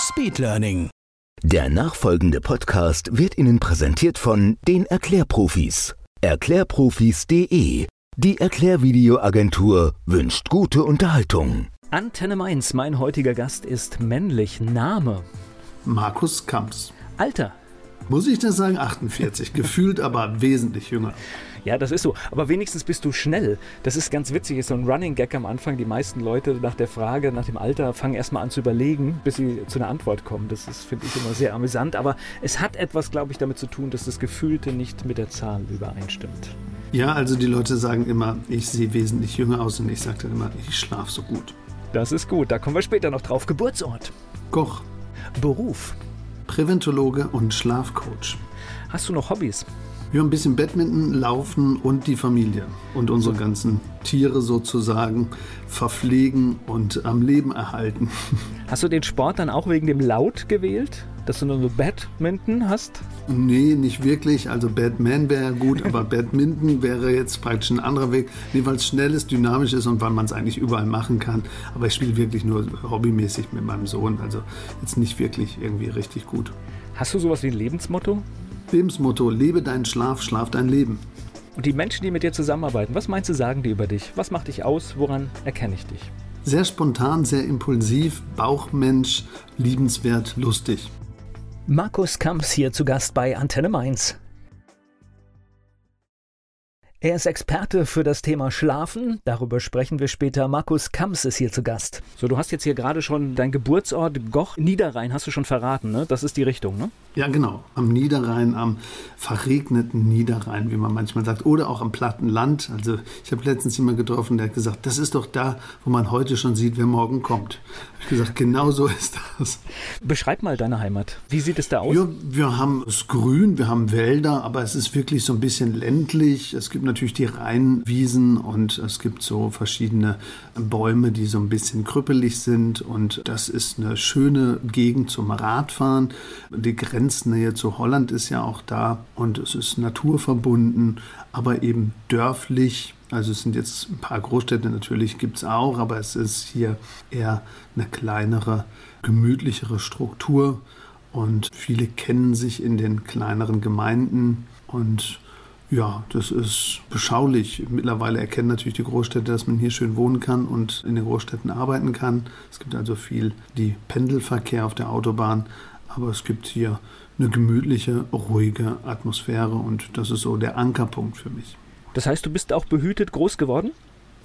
Speedlearning. Der nachfolgende Podcast wird Ihnen präsentiert von den Erklärprofis. Erklärprofis.de. Die Erklärvideoagentur wünscht gute Unterhaltung. Antenne Mainz, mein heutiger Gast ist männlich. Name. Markus Kamps. Alter. Muss ich das sagen? 48. Gefühlt aber wesentlich jünger. Ja, das ist so. Aber wenigstens bist du schnell. Das ist ganz witzig. Ist so ein Running Gag am Anfang. Die meisten Leute nach der Frage, nach dem Alter, fangen erstmal an zu überlegen, bis sie zu einer Antwort kommen. Das ist, finde ich, immer sehr amüsant. Aber es hat etwas, glaube ich, damit zu tun, dass das Gefühlte nicht mit der Zahl übereinstimmt. Ja, also die Leute sagen immer, ich sehe wesentlich jünger aus und ich sage dann immer, ich schlafe so gut. Das ist gut. Da kommen wir später noch drauf. Geburtsort. Koch. Beruf. Präventologe und Schlafcoach. Hast du noch Hobbys? Wir haben ein bisschen Badminton, Laufen und die Familie und unsere ganzen Tiere sozusagen verpflegen und am Leben erhalten. Hast du den Sport dann auch wegen dem Laut gewählt? Dass du nur so Badminton hast? Nee, nicht wirklich. Also Batman wäre gut, aber Badminton wäre jetzt praktisch ein anderer Weg. Nee, weil es schnell ist, dynamisch ist und weil man es eigentlich überall machen kann. Aber ich spiele wirklich nur hobbymäßig mit meinem Sohn. Also jetzt nicht wirklich irgendwie richtig gut. Hast du sowas wie ein Lebensmotto? Lebensmotto, lebe deinen Schlaf, schlaf dein Leben. Und die Menschen, die mit dir zusammenarbeiten, was meinst du, sagen die über dich? Was macht dich aus? Woran erkenne ich dich? Sehr spontan, sehr impulsiv, Bauchmensch, liebenswert, lustig. Markus Kamps hier zu Gast bei Antenne Mainz. Er ist Experte für das Thema Schlafen. Darüber sprechen wir später. Markus Kamps ist hier zu Gast. So, du hast jetzt hier gerade schon dein Geburtsort Goch Niederrhein, hast du schon verraten, ne? Das ist die Richtung, ne? Ja, genau. Am Niederrhein, am verregneten Niederrhein, wie man manchmal sagt. Oder auch am platten Land. Also, ich habe letztens jemanden getroffen, der hat gesagt, das ist doch da, wo man heute schon sieht, wer morgen kommt. Ich habe gesagt, genau so ist das. Beschreib mal deine Heimat. Wie sieht es da aus? Ja, wir haben es grün, wir haben Wälder, aber es ist wirklich so ein bisschen ländlich. Es gibt natürlich die Rheinwiesen und es gibt so verschiedene Bäume, die so ein bisschen krüppelig sind und das ist eine schöne Gegend zum Radfahren. Die Grenznähe zu Holland ist ja auch da und es ist naturverbunden, aber eben dörflich. Also es sind jetzt ein paar Großstädte natürlich gibt es auch, aber es ist hier eher eine kleinere, gemütlichere Struktur und viele kennen sich in den kleineren Gemeinden und ja, das ist beschaulich. Mittlerweile erkennen natürlich die Großstädte, dass man hier schön wohnen kann und in den Großstädten arbeiten kann. Es gibt also viel die Pendelverkehr auf der Autobahn, aber es gibt hier eine gemütliche, ruhige Atmosphäre und das ist so der Ankerpunkt für mich. Das heißt, du bist auch behütet groß geworden?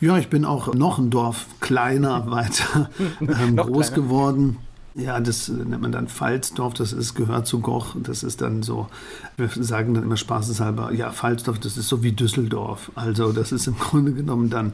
Ja, ich bin auch noch ein Dorf kleiner weiter ähm, groß kleiner. geworden. Ja, das nennt man dann Pfalzdorf, das ist, gehört zu Goch. Das ist dann so, wir sagen dann immer spaßeshalber, ja, Pfalzdorf, das ist so wie Düsseldorf. Also das ist im Grunde genommen dann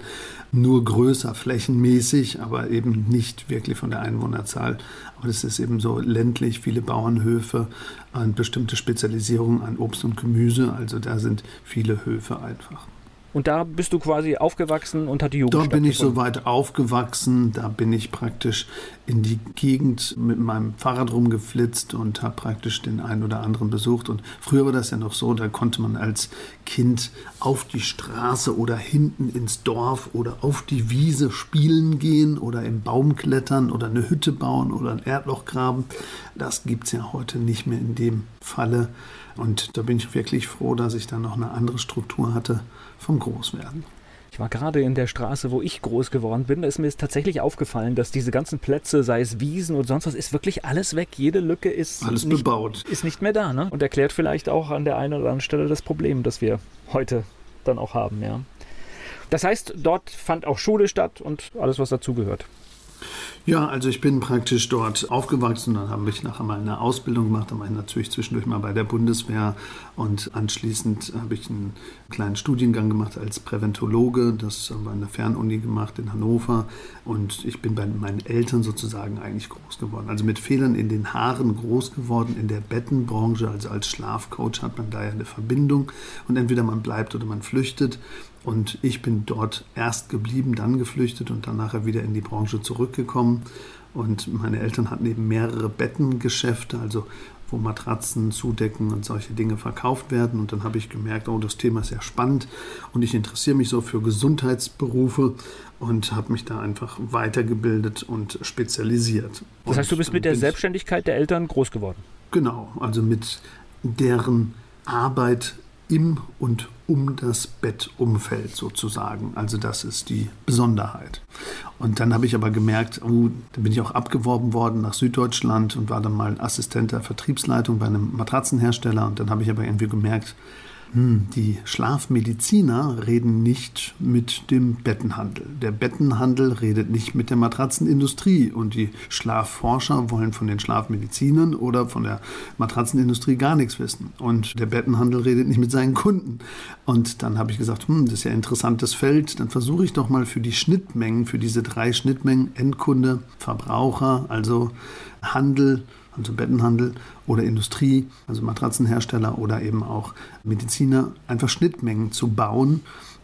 nur größer, flächenmäßig, aber eben nicht wirklich von der Einwohnerzahl. Aber das ist eben so ländlich, viele Bauernhöfe, eine bestimmte Spezialisierung an Obst und Gemüse. Also da sind viele Höfe einfach. Und da bist du quasi aufgewachsen und hat die Jugend Da bin ich soweit aufgewachsen. Da bin ich praktisch in die Gegend mit meinem Fahrrad rumgeflitzt und habe praktisch den einen oder anderen besucht. Und früher war das ja noch so, da konnte man als Kind auf die Straße oder hinten ins Dorf oder auf die Wiese spielen gehen oder im Baum klettern oder eine Hütte bauen oder ein Erdloch graben. Das gibt es ja heute nicht mehr in dem Falle. Und da bin ich wirklich froh, dass ich dann noch eine andere Struktur hatte vom Großwerden. Ich war gerade in der Straße, wo ich groß geworden bin. Da ist mir tatsächlich aufgefallen, dass diese ganzen Plätze, sei es Wiesen oder sonst was, ist wirklich alles weg. Jede Lücke ist, alles nicht, bebaut. ist nicht mehr da. Ne? Und erklärt vielleicht auch an der einen oder anderen Stelle das Problem, das wir heute dann auch haben. Ja. Das heißt, dort fand auch Schule statt und alles, was dazugehört. Ja, also ich bin praktisch dort aufgewachsen. Dann habe ich nachher mal eine Ausbildung gemacht. Dann war ich natürlich zwischendurch mal bei der Bundeswehr und anschließend habe ich einen kleinen Studiengang gemacht als Präventologe. Das haben wir an der Fernuni gemacht in Hannover. Und ich bin bei meinen Eltern sozusagen eigentlich groß geworden. Also mit Fehlern in den Haaren groß geworden in der Bettenbranche. Also als Schlafcoach hat man da ja eine Verbindung. Und entweder man bleibt oder man flüchtet. Und ich bin dort erst geblieben, dann geflüchtet und dann nachher wieder in die Branche zurückgekommen. Und meine Eltern hatten eben mehrere Bettengeschäfte, also wo Matratzen, Zudecken und solche Dinge verkauft werden. Und dann habe ich gemerkt, oh, das Thema ist sehr spannend und ich interessiere mich so für Gesundheitsberufe und habe mich da einfach weitergebildet und spezialisiert. Das heißt, du bist mit der Selbstständigkeit der Eltern groß geworden? Genau, also mit deren Arbeit im und um das Bettumfeld sozusagen. Also das ist die Besonderheit. Und dann habe ich aber gemerkt, oh, dann bin ich auch abgeworben worden nach Süddeutschland und war dann mal Assistent der Vertriebsleitung bei einem Matratzenhersteller. Und dann habe ich aber irgendwie gemerkt, die Schlafmediziner reden nicht mit dem Bettenhandel. Der Bettenhandel redet nicht mit der Matratzenindustrie. Und die Schlafforscher wollen von den Schlafmedizinern oder von der Matratzenindustrie gar nichts wissen. Und der Bettenhandel redet nicht mit seinen Kunden. Und dann habe ich gesagt, hm, das ist ja ein interessantes Feld. Dann versuche ich doch mal für die Schnittmengen, für diese drei Schnittmengen, Endkunde, Verbraucher, also Handel, also Bettenhandel oder Industrie, also Matratzenhersteller oder eben auch Mediziner, einfach Schnittmengen zu bauen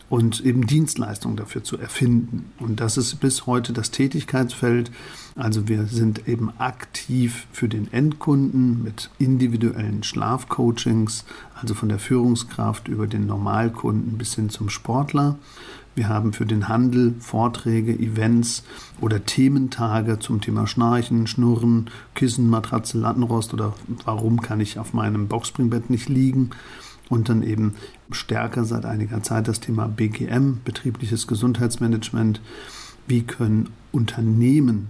und eben Dienstleistungen dafür zu erfinden. Und das ist bis heute das Tätigkeitsfeld. Also wir sind eben aktiv für den Endkunden mit individuellen Schlafcoachings, also von der Führungskraft über den Normalkunden bis hin zum Sportler. Wir haben für den Handel Vorträge, Events oder Thementage zum Thema Schnarchen, Schnurren, Kissen, Matratze, Lattenrost oder warum kann ich auf meinem Boxspringbett nicht liegen. Und dann eben stärker seit einiger Zeit das Thema BGM, betriebliches Gesundheitsmanagement. Wie können Unternehmen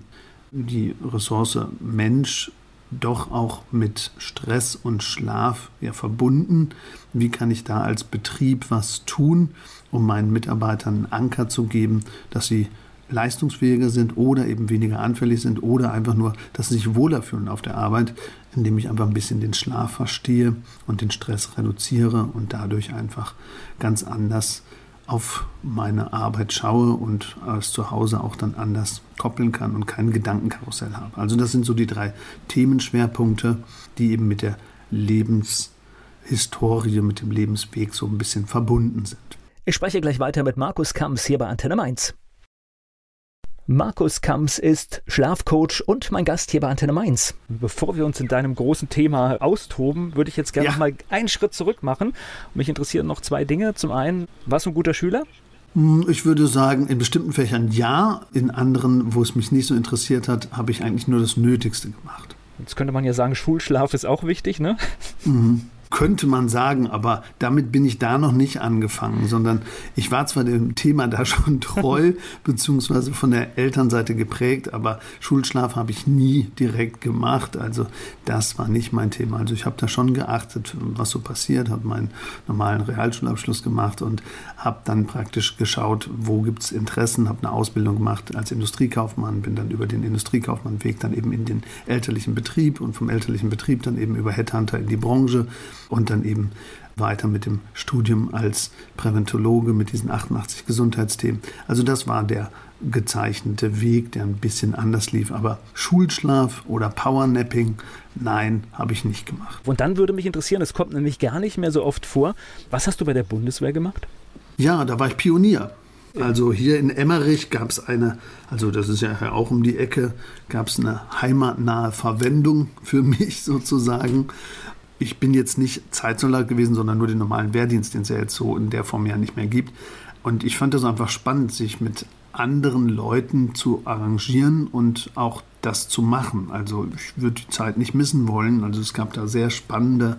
die Ressource Mensch doch auch mit Stress und Schlaf ja verbunden. Wie kann ich da als Betrieb was tun, um meinen Mitarbeitern einen Anker zu geben, dass sie leistungsfähiger sind oder eben weniger anfällig sind oder einfach nur, dass sie sich wohler fühlen auf der Arbeit, indem ich einfach ein bisschen den Schlaf verstehe und den Stress reduziere und dadurch einfach ganz anders auf meine Arbeit schaue und es zu Hause auch dann anders koppeln kann und kein Gedankenkarussell habe. Also das sind so die drei Themenschwerpunkte, die eben mit der Lebenshistorie, mit dem Lebensweg so ein bisschen verbunden sind. Ich spreche gleich weiter mit Markus Kamps hier bei Antenne Mainz. Markus Kamps ist Schlafcoach und mein Gast hier bei Antenne Mainz. Bevor wir uns in deinem großen Thema austoben, würde ich jetzt gerne ja. mal einen Schritt zurück machen. Mich interessieren noch zwei Dinge. Zum einen, warst du ein guter Schüler? Hm, ich würde sagen, in bestimmten Fächern ja, in anderen, wo es mich nicht so interessiert hat, habe ich eigentlich nur das Nötigste gemacht. Jetzt könnte man ja sagen, Schulschlaf ist auch wichtig, ne? Mhm könnte man sagen, aber damit bin ich da noch nicht angefangen, sondern ich war zwar dem Thema da schon treu, beziehungsweise von der Elternseite geprägt, aber Schulschlaf habe ich nie direkt gemacht. Also das war nicht mein Thema. Also ich habe da schon geachtet, was so passiert, habe meinen normalen Realschulabschluss gemacht und habe dann praktisch geschaut, wo gibt es Interessen, habe eine Ausbildung gemacht als Industriekaufmann, bin dann über den Industriekaufmannweg dann eben in den elterlichen Betrieb und vom elterlichen Betrieb dann eben über Headhunter in die Branche und dann eben weiter mit dem Studium als Präventologe mit diesen 88 Gesundheitsthemen. Also das war der gezeichnete Weg, der ein bisschen anders lief. Aber Schulschlaf oder Powernapping, nein, habe ich nicht gemacht. Und dann würde mich interessieren, es kommt nämlich gar nicht mehr so oft vor. Was hast du bei der Bundeswehr gemacht? Ja, da war ich Pionier. Also hier in Emmerich gab es eine, also das ist ja auch um die Ecke, gab es eine heimatnahe Verwendung für mich sozusagen ich bin jetzt nicht Zeitsoldat gewesen, sondern nur den normalen Wehrdienst, den es ja jetzt so in der Form ja nicht mehr gibt. Und ich fand das einfach spannend, sich mit anderen Leuten zu arrangieren und auch das zu machen. Also ich würde die Zeit nicht missen wollen. Also es gab da sehr spannende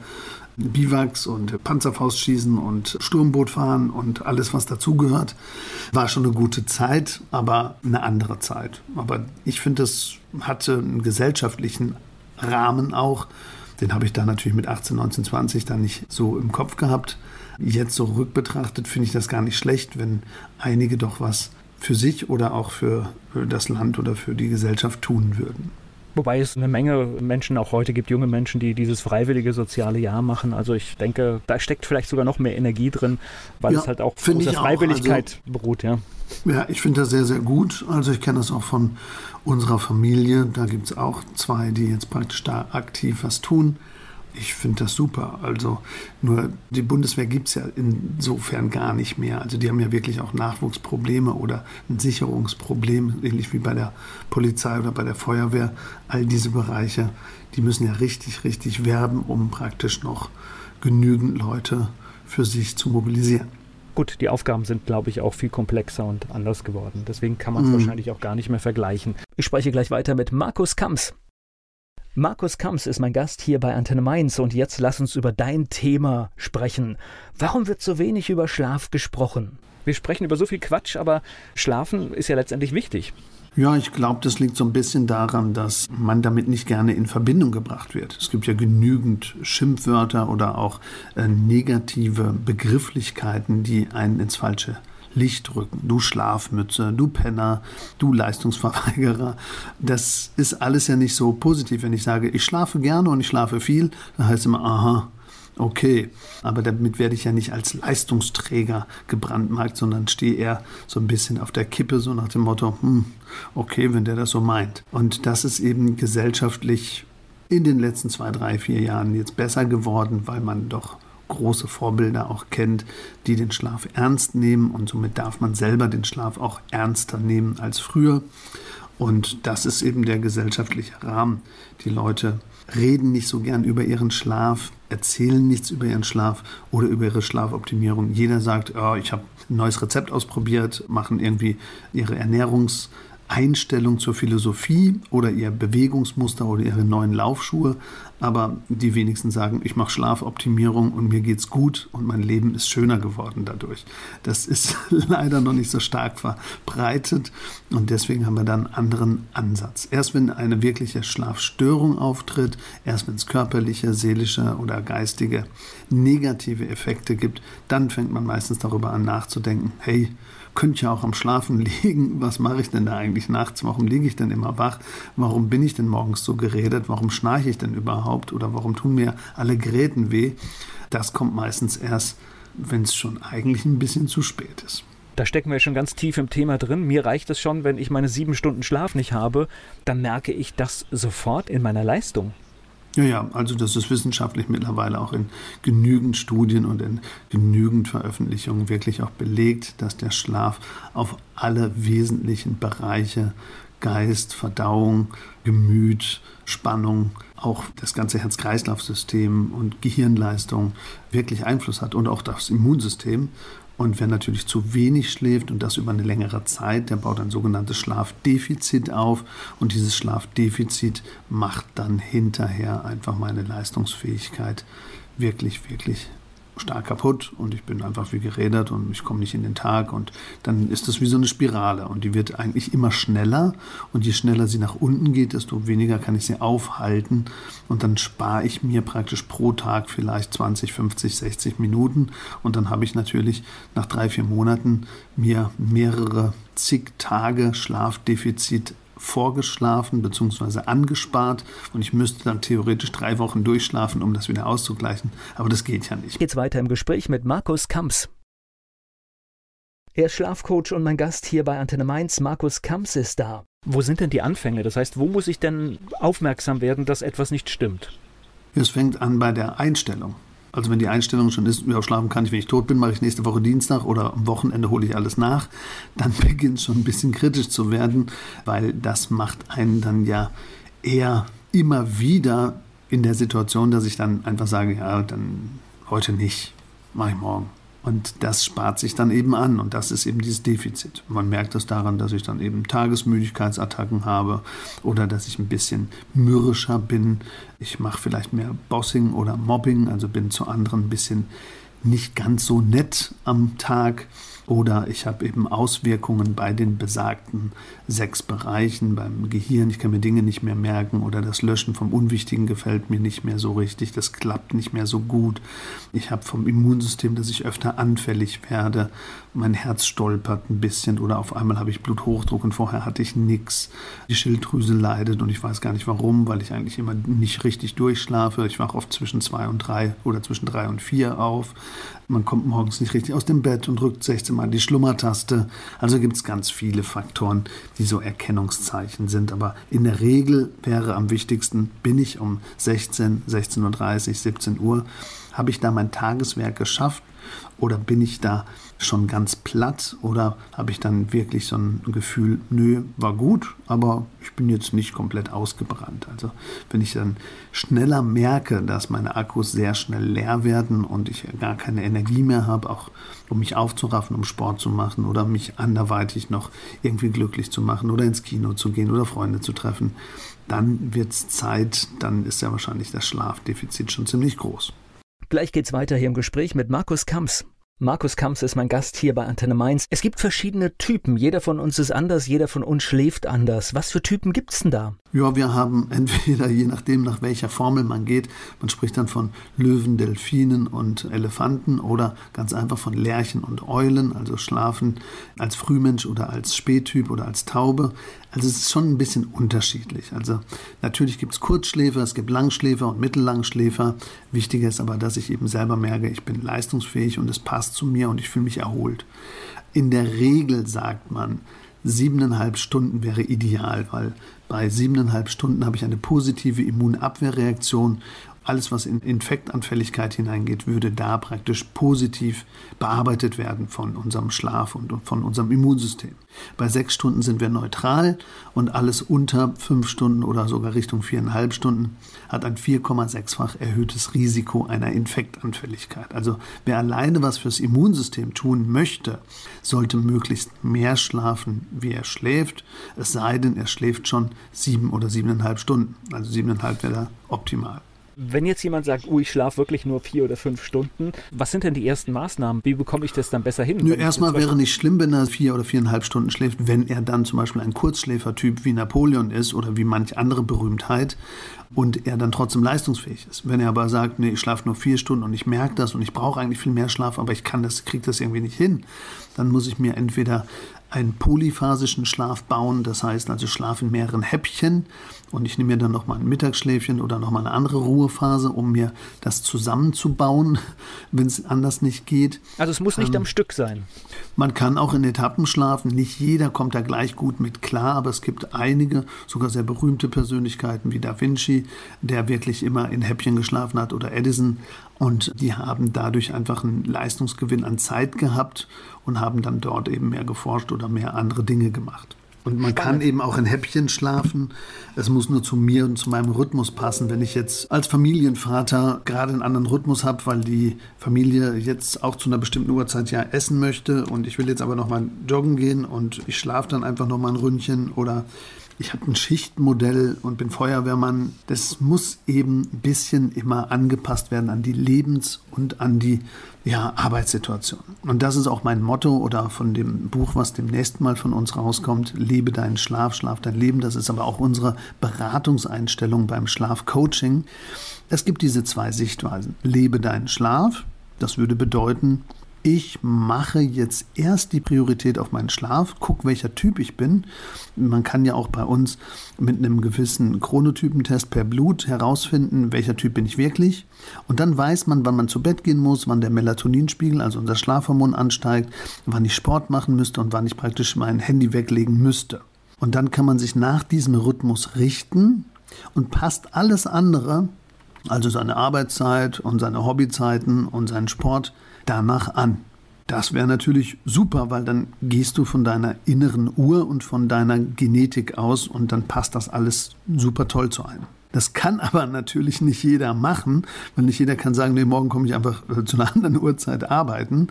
Biwaks und Panzerfaustschießen und Sturmbootfahren und alles, was dazugehört. War schon eine gute Zeit, aber eine andere Zeit. Aber ich finde, es hatte einen gesellschaftlichen Rahmen auch, den habe ich da natürlich mit 18, 19, 20 dann nicht so im Kopf gehabt. Jetzt so rückbetrachtet finde ich das gar nicht schlecht, wenn einige doch was für sich oder auch für das Land oder für die Gesellschaft tun würden. Wobei es eine Menge Menschen auch heute gibt, junge Menschen, die dieses freiwillige soziale Jahr machen. Also ich denke, da steckt vielleicht sogar noch mehr Energie drin, weil ja, es halt auch auf der Freiwilligkeit also, beruht, ja. Ja, ich finde das sehr, sehr gut. Also ich kenne das auch von unserer Familie. Da gibt es auch zwei, die jetzt praktisch da aktiv was tun. Ich finde das super. Also nur die Bundeswehr gibt es ja insofern gar nicht mehr. Also die haben ja wirklich auch Nachwuchsprobleme oder ein Sicherungsproblem, ähnlich wie bei der Polizei oder bei der Feuerwehr. All diese Bereiche, die müssen ja richtig, richtig werben, um praktisch noch genügend Leute für sich zu mobilisieren. Gut, die Aufgaben sind, glaube ich, auch viel komplexer und anders geworden. Deswegen kann man es mhm. wahrscheinlich auch gar nicht mehr vergleichen. Ich spreche gleich weiter mit Markus Kamps. Markus Kamps ist mein Gast hier bei Antenne Mainz und jetzt lass uns über dein Thema sprechen. Warum wird so wenig über Schlaf gesprochen? Wir sprechen über so viel Quatsch, aber Schlafen ist ja letztendlich wichtig. Ja, ich glaube, das liegt so ein bisschen daran, dass man damit nicht gerne in Verbindung gebracht wird. Es gibt ja genügend Schimpfwörter oder auch äh, negative Begrifflichkeiten, die einen ins falsche Licht rücken. Du Schlafmütze, du Penner, du Leistungsverweigerer. Das ist alles ja nicht so positiv. Wenn ich sage, ich schlafe gerne und ich schlafe viel, dann heißt es immer, aha, okay. Aber damit werde ich ja nicht als Leistungsträger gebrandmarkt, sondern stehe eher so ein bisschen auf der Kippe, so nach dem Motto, hm, okay, wenn der das so meint. Und das ist eben gesellschaftlich in den letzten zwei, drei, vier Jahren jetzt besser geworden, weil man doch große Vorbilder auch kennt, die den Schlaf ernst nehmen und somit darf man selber den Schlaf auch ernster nehmen als früher. Und das ist eben der gesellschaftliche Rahmen. Die Leute reden nicht so gern über ihren Schlaf, erzählen nichts über ihren Schlaf oder über ihre Schlafoptimierung. Jeder sagt, oh, ich habe ein neues Rezept ausprobiert, machen irgendwie ihre Ernährungs- Einstellung zur Philosophie oder ihr Bewegungsmuster oder ihre neuen Laufschuhe, aber die wenigsten sagen, ich mache Schlafoptimierung und mir geht's gut und mein Leben ist schöner geworden dadurch. Das ist leider noch nicht so stark verbreitet und deswegen haben wir dann einen anderen Ansatz. Erst wenn eine wirkliche Schlafstörung auftritt, erst wenn es körperliche, seelische oder geistige negative Effekte gibt, dann fängt man meistens darüber an nachzudenken, hey, könnte ja auch am Schlafen liegen. Was mache ich denn da eigentlich nachts? Warum liege ich denn immer wach? Warum bin ich denn morgens so geredet? Warum schnarche ich denn überhaupt? Oder warum tun mir alle Geräten weh? Das kommt meistens erst, wenn es schon eigentlich ein bisschen zu spät ist. Da stecken wir schon ganz tief im Thema drin. Mir reicht es schon, wenn ich meine sieben Stunden Schlaf nicht habe, dann merke ich das sofort in meiner Leistung. Ja, ja, also das ist wissenschaftlich mittlerweile auch in genügend Studien und in genügend Veröffentlichungen wirklich auch belegt, dass der Schlaf auf alle wesentlichen Bereiche Geist, Verdauung, Gemüt, Spannung, auch das ganze Herz-Kreislauf-System und Gehirnleistung wirklich Einfluss hat und auch das Immunsystem. Und wer natürlich zu wenig schläft und das über eine längere Zeit, der baut ein sogenanntes Schlafdefizit auf. Und dieses Schlafdefizit macht dann hinterher einfach meine Leistungsfähigkeit wirklich, wirklich stark kaputt und ich bin einfach wie gerädert und ich komme nicht in den Tag und dann ist das wie so eine Spirale und die wird eigentlich immer schneller und je schneller sie nach unten geht, desto weniger kann ich sie aufhalten und dann spare ich mir praktisch pro Tag vielleicht 20, 50, 60 Minuten und dann habe ich natürlich nach drei, vier Monaten mir mehrere zig Tage Schlafdefizit vorgeschlafen bzw. angespart und ich müsste dann theoretisch drei Wochen durchschlafen, um das wieder auszugleichen. Aber das geht ja nicht. Jetzt weiter im Gespräch mit Markus Kamps. Er ist Schlafcoach und mein Gast hier bei Antenne Mainz, Markus Kamps, ist da. Wo sind denn die Anfänge? Das heißt, wo muss ich denn aufmerksam werden, dass etwas nicht stimmt? Es fängt an bei der Einstellung. Also wenn die Einstellung schon ist, ja, schlafen kann ich, wenn ich tot bin, mache ich nächste Woche Dienstag oder am Wochenende hole ich alles nach, dann beginnt es schon ein bisschen kritisch zu werden, weil das macht einen dann ja eher immer wieder in der Situation, dass ich dann einfach sage, ja, dann heute nicht, mache ich morgen. Und das spart sich dann eben an und das ist eben dieses Defizit. Man merkt das daran, dass ich dann eben Tagesmüdigkeitsattacken habe oder dass ich ein bisschen mürrischer bin. Ich mache vielleicht mehr Bossing oder Mobbing, also bin zu anderen ein bisschen nicht ganz so nett am Tag oder ich habe eben Auswirkungen bei den besagten sechs Bereichen, beim Gehirn, ich kann mir Dinge nicht mehr merken oder das Löschen vom Unwichtigen gefällt mir nicht mehr so richtig, das klappt nicht mehr so gut. Ich habe vom Immunsystem, dass ich öfter anfällig werde, mein Herz stolpert ein bisschen oder auf einmal habe ich Bluthochdruck und vorher hatte ich nichts. Die Schilddrüse leidet und ich weiß gar nicht warum, weil ich eigentlich immer nicht richtig durchschlafe. Ich wache oft zwischen zwei und drei oder zwischen drei und vier auf. Man kommt morgens nicht richtig aus dem Bett und drückt 16 Mal die Schlummertaste. Also gibt es ganz viele Faktoren, die so Erkennungszeichen sind. Aber in der Regel wäre am wichtigsten, bin ich um 16, 16.30 Uhr, 17 Uhr, habe ich da mein Tageswerk geschafft oder bin ich da schon ganz platt oder habe ich dann wirklich so ein Gefühl, nö, war gut, aber ich bin jetzt nicht komplett ausgebrannt. Also wenn ich dann schneller merke, dass meine Akkus sehr schnell leer werden und ich gar keine Energie mehr habe, auch um mich aufzuraffen, um Sport zu machen oder mich anderweitig noch irgendwie glücklich zu machen oder ins Kino zu gehen oder Freunde zu treffen, dann wird es Zeit, dann ist ja wahrscheinlich das Schlafdefizit schon ziemlich groß. Gleich geht's weiter hier im Gespräch mit Markus Kamps. Markus Kamps ist mein Gast hier bei Antenne Mainz. Es gibt verschiedene Typen. Jeder von uns ist anders, jeder von uns schläft anders. Was für Typen gibt's denn da? Ja, wir haben entweder, je nachdem, nach welcher Formel man geht, man spricht dann von Löwen, Delfinen und Elefanten oder ganz einfach von Lerchen und Eulen, also schlafen als Frühmensch oder als Spättyp oder als Taube. Also es ist schon ein bisschen unterschiedlich. Also natürlich gibt es Kurzschläfer, es gibt Langschläfer und Mittellangschläfer. Wichtiger ist aber, dass ich eben selber merke, ich bin leistungsfähig und es passt zu mir und ich fühle mich erholt. In der Regel sagt man, siebeneinhalb Stunden wäre ideal, weil bei siebeneinhalb Stunden habe ich eine positive Immunabwehrreaktion alles, was in Infektanfälligkeit hineingeht, würde da praktisch positiv bearbeitet werden von unserem Schlaf und von unserem Immunsystem. Bei sechs Stunden sind wir neutral und alles unter fünf Stunden oder sogar Richtung viereinhalb Stunden hat ein 4,6-fach erhöhtes Risiko einer Infektanfälligkeit. Also wer alleine was fürs Immunsystem tun möchte, sollte möglichst mehr schlafen, wie er schläft. Es sei denn, er schläft schon sieben oder siebeneinhalb Stunden. Also siebeneinhalb wäre da optimal. Wenn jetzt jemand sagt, oh, ich schlafe wirklich nur vier oder fünf Stunden, was sind denn die ersten Maßnahmen? Wie bekomme ich das dann besser hin? Nö, erstmal wäre nicht schlimm, wenn er vier oder viereinhalb Stunden schläft, wenn er dann zum Beispiel ein Kurzschläfertyp wie Napoleon ist oder wie manch andere Berühmtheit und er dann trotzdem leistungsfähig ist. Wenn er aber sagt, nee, ich schlafe nur vier Stunden und ich merke das und ich brauche eigentlich viel mehr Schlaf, aber ich kann das, kriege das irgendwie nicht hin, dann muss ich mir entweder einen polyphasischen Schlaf bauen, das heißt also Schlaf in mehreren Häppchen und ich nehme mir dann nochmal ein Mittagsschläfchen oder nochmal eine andere Ruhephase, um mir das zusammenzubauen, wenn es anders nicht geht. Also es muss nicht ähm, am Stück sein. Man kann auch in Etappen schlafen, nicht jeder kommt da gleich gut mit klar, aber es gibt einige, sogar sehr berühmte Persönlichkeiten wie Da Vinci, der wirklich immer in Häppchen geschlafen hat oder Edison und die haben dadurch einfach einen Leistungsgewinn an Zeit gehabt und haben dann dort eben mehr geforscht oder mehr andere Dinge gemacht. Und man Spannend. kann eben auch in Häppchen schlafen. Es muss nur zu mir und zu meinem Rhythmus passen. Wenn ich jetzt als Familienvater gerade einen anderen Rhythmus habe, weil die Familie jetzt auch zu einer bestimmten Uhrzeit ja essen möchte und ich will jetzt aber noch mal joggen gehen und ich schlafe dann einfach noch mal ein Ründchen oder ich habe ein Schichtmodell und bin Feuerwehrmann. Das muss eben ein bisschen immer angepasst werden an die Lebens- und an die ja, Arbeitssituation. Und das ist auch mein Motto oder von dem Buch, was demnächst mal von uns rauskommt, Lebe deinen Schlaf, schlaf dein Leben. Das ist aber auch unsere Beratungseinstellung beim Schlafcoaching. Es gibt diese zwei Sichtweisen. Lebe deinen Schlaf, das würde bedeuten, ich mache jetzt erst die Priorität auf meinen Schlaf, gucke, welcher Typ ich bin. Man kann ja auch bei uns mit einem gewissen Chronotypentest per Blut herausfinden, welcher Typ bin ich wirklich. Und dann weiß man, wann man zu Bett gehen muss, wann der Melatoninspiegel, also unser Schlafhormon, ansteigt, wann ich Sport machen müsste und wann ich praktisch mein Handy weglegen müsste. Und dann kann man sich nach diesem Rhythmus richten und passt alles andere, also seine Arbeitszeit und seine Hobbyzeiten und seinen Sport, danach an. Das wäre natürlich super, weil dann gehst du von deiner inneren Uhr und von deiner Genetik aus und dann passt das alles super toll zu einem. Das kann aber natürlich nicht jeder machen, weil nicht jeder kann sagen, nee, morgen komme ich einfach äh, zu einer anderen Uhrzeit arbeiten.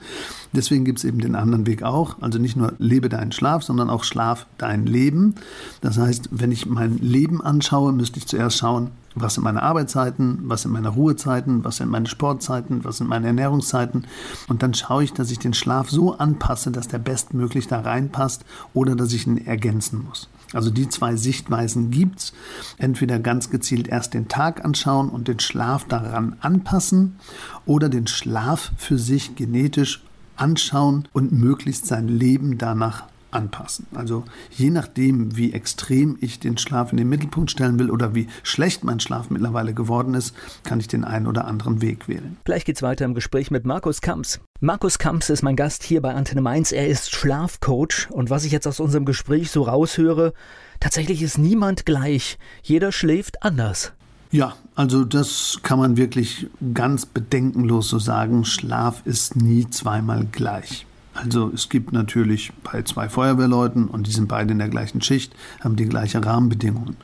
Deswegen gibt es eben den anderen Weg auch. Also nicht nur lebe deinen Schlaf, sondern auch schlaf dein Leben. Das heißt, wenn ich mein Leben anschaue, müsste ich zuerst schauen, was sind meine Arbeitszeiten, was sind meine Ruhezeiten, was sind meine Sportzeiten, was sind meine Ernährungszeiten. Und dann schaue ich, dass ich den Schlaf so anpasse, dass der bestmöglich da reinpasst oder dass ich ihn ergänzen muss. Also die zwei Sichtweisen gibt es. Entweder ganz gezielt erst den Tag anschauen und den Schlaf daran anpassen oder den Schlaf für sich genetisch anschauen und möglichst sein Leben danach anpassen. Also je nachdem, wie extrem ich den Schlaf in den Mittelpunkt stellen will oder wie schlecht mein Schlaf mittlerweile geworden ist, kann ich den einen oder anderen Weg wählen. Gleich geht's weiter im Gespräch mit Markus Kamps. Markus Kamps ist mein Gast hier bei Antenne Mainz. Er ist Schlafcoach und was ich jetzt aus unserem Gespräch so raushöre, tatsächlich ist niemand gleich. Jeder schläft anders. Ja, also das kann man wirklich ganz bedenkenlos so sagen. Schlaf ist nie zweimal gleich. Also es gibt natürlich bei zwei Feuerwehrleuten und die sind beide in der gleichen Schicht, haben die gleichen Rahmenbedingungen.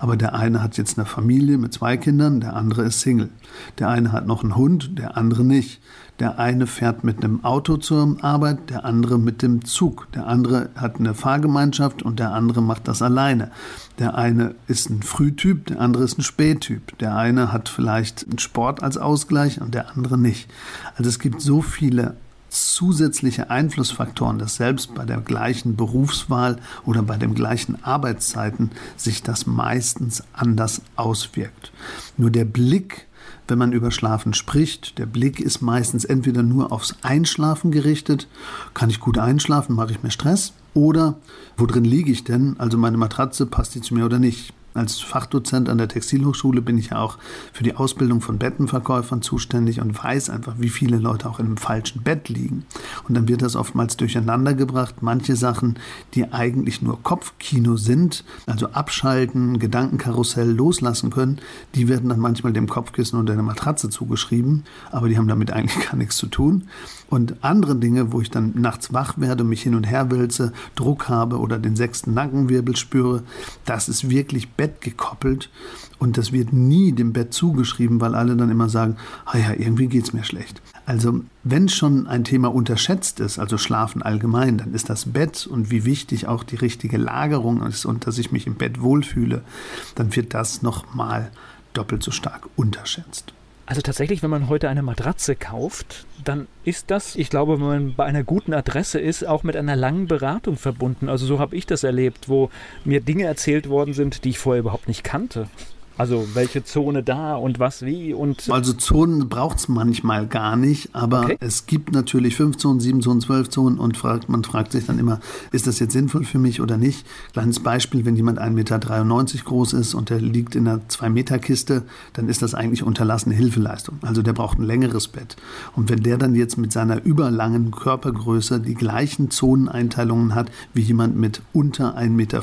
Aber der eine hat jetzt eine Familie mit zwei Kindern, der andere ist Single. Der eine hat noch einen Hund, der andere nicht. Der eine fährt mit einem Auto zur Arbeit, der andere mit dem Zug. Der andere hat eine Fahrgemeinschaft und der andere macht das alleine. Der eine ist ein Frühtyp, der andere ist ein Spättyp. Der eine hat vielleicht einen Sport als Ausgleich und der andere nicht. Also es gibt so viele zusätzliche Einflussfaktoren, dass selbst bei der gleichen Berufswahl oder bei den gleichen Arbeitszeiten sich das meistens anders auswirkt. Nur der Blick, wenn man über Schlafen spricht, der Blick ist meistens entweder nur aufs Einschlafen gerichtet, kann ich gut einschlafen, mache ich mir Stress, oder wo drin liege ich denn, also meine Matratze, passt die zu mir oder nicht. Als Fachdozent an der Textilhochschule bin ich ja auch für die Ausbildung von Bettenverkäufern zuständig und weiß einfach, wie viele Leute auch in einem falschen Bett liegen. Und dann wird das oftmals durcheinander gebracht. Manche Sachen, die eigentlich nur Kopfkino sind, also abschalten, Gedankenkarussell loslassen können, die werden dann manchmal dem Kopfkissen oder der Matratze zugeschrieben, aber die haben damit eigentlich gar nichts zu tun. Und andere Dinge, wo ich dann nachts wach werde, mich hin und her wälze, Druck habe oder den sechsten Nackenwirbel spüre, das ist wirklich Bett gekoppelt und das wird nie dem Bett zugeschrieben, weil alle dann immer sagen, ah ja, irgendwie geht's mir schlecht. Also wenn schon ein Thema unterschätzt ist, also Schlafen allgemein, dann ist das Bett und wie wichtig auch die richtige Lagerung ist und dass ich mich im Bett wohlfühle, dann wird das nochmal doppelt so stark unterschätzt. Also tatsächlich, wenn man heute eine Matratze kauft, dann ist das, ich glaube, wenn man bei einer guten Adresse ist, auch mit einer langen Beratung verbunden. Also so habe ich das erlebt, wo mir Dinge erzählt worden sind, die ich vorher überhaupt nicht kannte. Also welche Zone da und was wie und. Also Zonen braucht es manchmal gar nicht, aber okay. es gibt natürlich fünf Zonen, sieben Zonen, zwölf Zonen und fragt, man fragt sich dann immer, ist das jetzt sinnvoll für mich oder nicht? Kleines Beispiel, wenn jemand 1,93 Meter groß ist und der liegt in einer 2-Meter-Kiste, dann ist das eigentlich unterlassene Hilfeleistung. Also der braucht ein längeres Bett. Und wenn der dann jetzt mit seiner überlangen Körpergröße die gleichen Zoneneinteilungen hat wie jemand mit unter 1,65 Meter,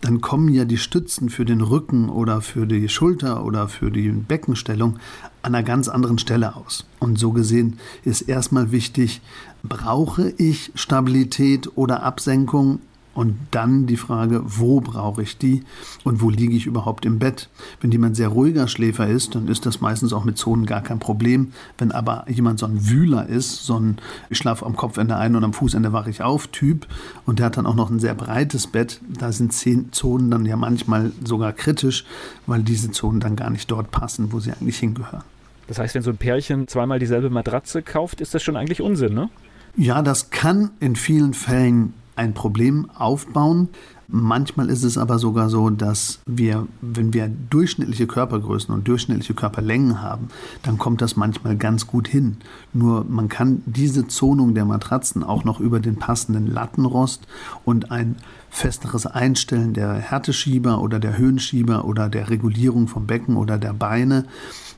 dann kommen ja die Stützen für den Rücken oder für die Schulter oder für die Beckenstellung an einer ganz anderen Stelle aus. Und so gesehen ist erstmal wichtig, brauche ich Stabilität oder Absenkung und dann die Frage, wo brauche ich die und wo liege ich überhaupt im Bett? Wenn jemand sehr ruhiger Schläfer ist, dann ist das meistens auch mit Zonen gar kein Problem. Wenn aber jemand so ein Wühler ist, so ein ich schlafe am Kopfende ein und am Fußende wache ich auf Typ und der hat dann auch noch ein sehr breites Bett, da sind zehn Zonen dann ja manchmal sogar kritisch, weil diese Zonen dann gar nicht dort passen, wo sie eigentlich hingehören. Das heißt, wenn so ein Pärchen zweimal dieselbe Matratze kauft, ist das schon eigentlich Unsinn, ne? Ja, das kann in vielen Fällen ein Problem aufbauen. Manchmal ist es aber sogar so, dass wir, wenn wir durchschnittliche Körpergrößen und durchschnittliche Körperlängen haben, dann kommt das manchmal ganz gut hin. Nur man kann diese Zonung der Matratzen auch noch über den passenden Lattenrost und ein festeres Einstellen der Härteschieber oder der Höhenschieber oder der Regulierung vom Becken oder der Beine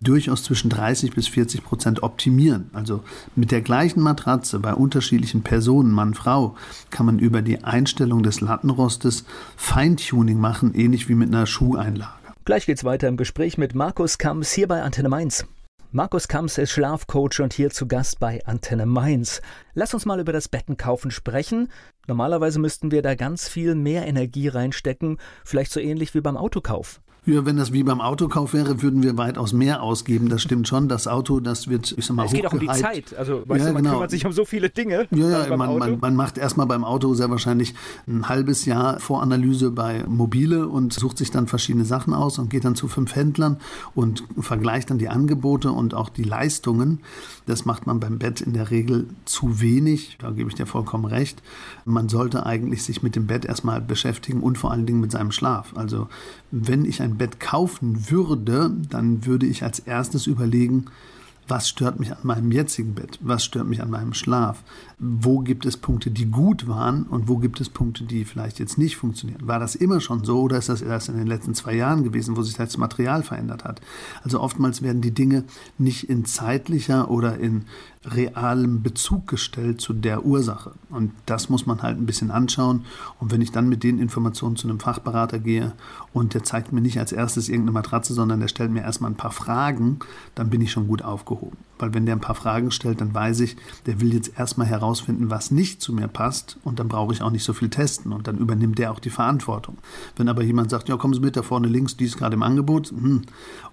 durchaus zwischen 30 bis 40 Prozent optimieren. Also mit der gleichen Matratze bei unterschiedlichen Personen, Mann, Frau, kann man über die Einstellung des Lattenrostes Feintuning machen, ähnlich wie mit einer Schuheinlage. Gleich geht's weiter im Gespräch mit Markus Kamps hier bei Antenne Mainz. Markus Kamps ist Schlafcoach und hier zu Gast bei Antenne Mainz. Lass uns mal über das Bettenkaufen sprechen. Normalerweise müssten wir da ganz viel mehr Energie reinstecken, vielleicht so ähnlich wie beim Autokauf. Ja, wenn das wie beim Autokauf wäre, würden wir weitaus mehr ausgeben. Das stimmt schon. Das Auto, das wird, ich sag mal, Es geht auch um die Zeit. Also, weißt ja, du, man genau. kümmert sich um so viele Dinge. Ja, ja, man, man, man, macht erstmal beim Auto sehr wahrscheinlich ein halbes Jahr Voranalyse bei Mobile und sucht sich dann verschiedene Sachen aus und geht dann zu fünf Händlern und vergleicht dann die Angebote und auch die Leistungen. Das macht man beim Bett in der Regel zu wenig. Da gebe ich dir vollkommen recht. Man sollte eigentlich sich mit dem Bett erstmal beschäftigen und vor allen Dingen mit seinem Schlaf. Also, wenn ich ein Bett kaufen würde, dann würde ich als erstes überlegen, was stört mich an meinem jetzigen Bett? Was stört mich an meinem Schlaf? Wo gibt es Punkte, die gut waren und wo gibt es Punkte, die vielleicht jetzt nicht funktionieren? War das immer schon so oder ist das erst in den letzten zwei Jahren gewesen, wo sich das Material verändert hat? Also oftmals werden die Dinge nicht in zeitlicher oder in realem Bezug gestellt zu der Ursache. Und das muss man halt ein bisschen anschauen. Und wenn ich dann mit den Informationen zu einem Fachberater gehe und der zeigt mir nicht als erstes irgendeine Matratze, sondern der stellt mir erstmal ein paar Fragen, dann bin ich schon gut aufgehoben. Weil wenn der ein paar Fragen stellt, dann weiß ich, der will jetzt erstmal herausfinden, was nicht zu mir passt und dann brauche ich auch nicht so viel testen und dann übernimmt der auch die Verantwortung. Wenn aber jemand sagt, ja, kommen Sie mit da vorne links, die ist gerade im Angebot, hm.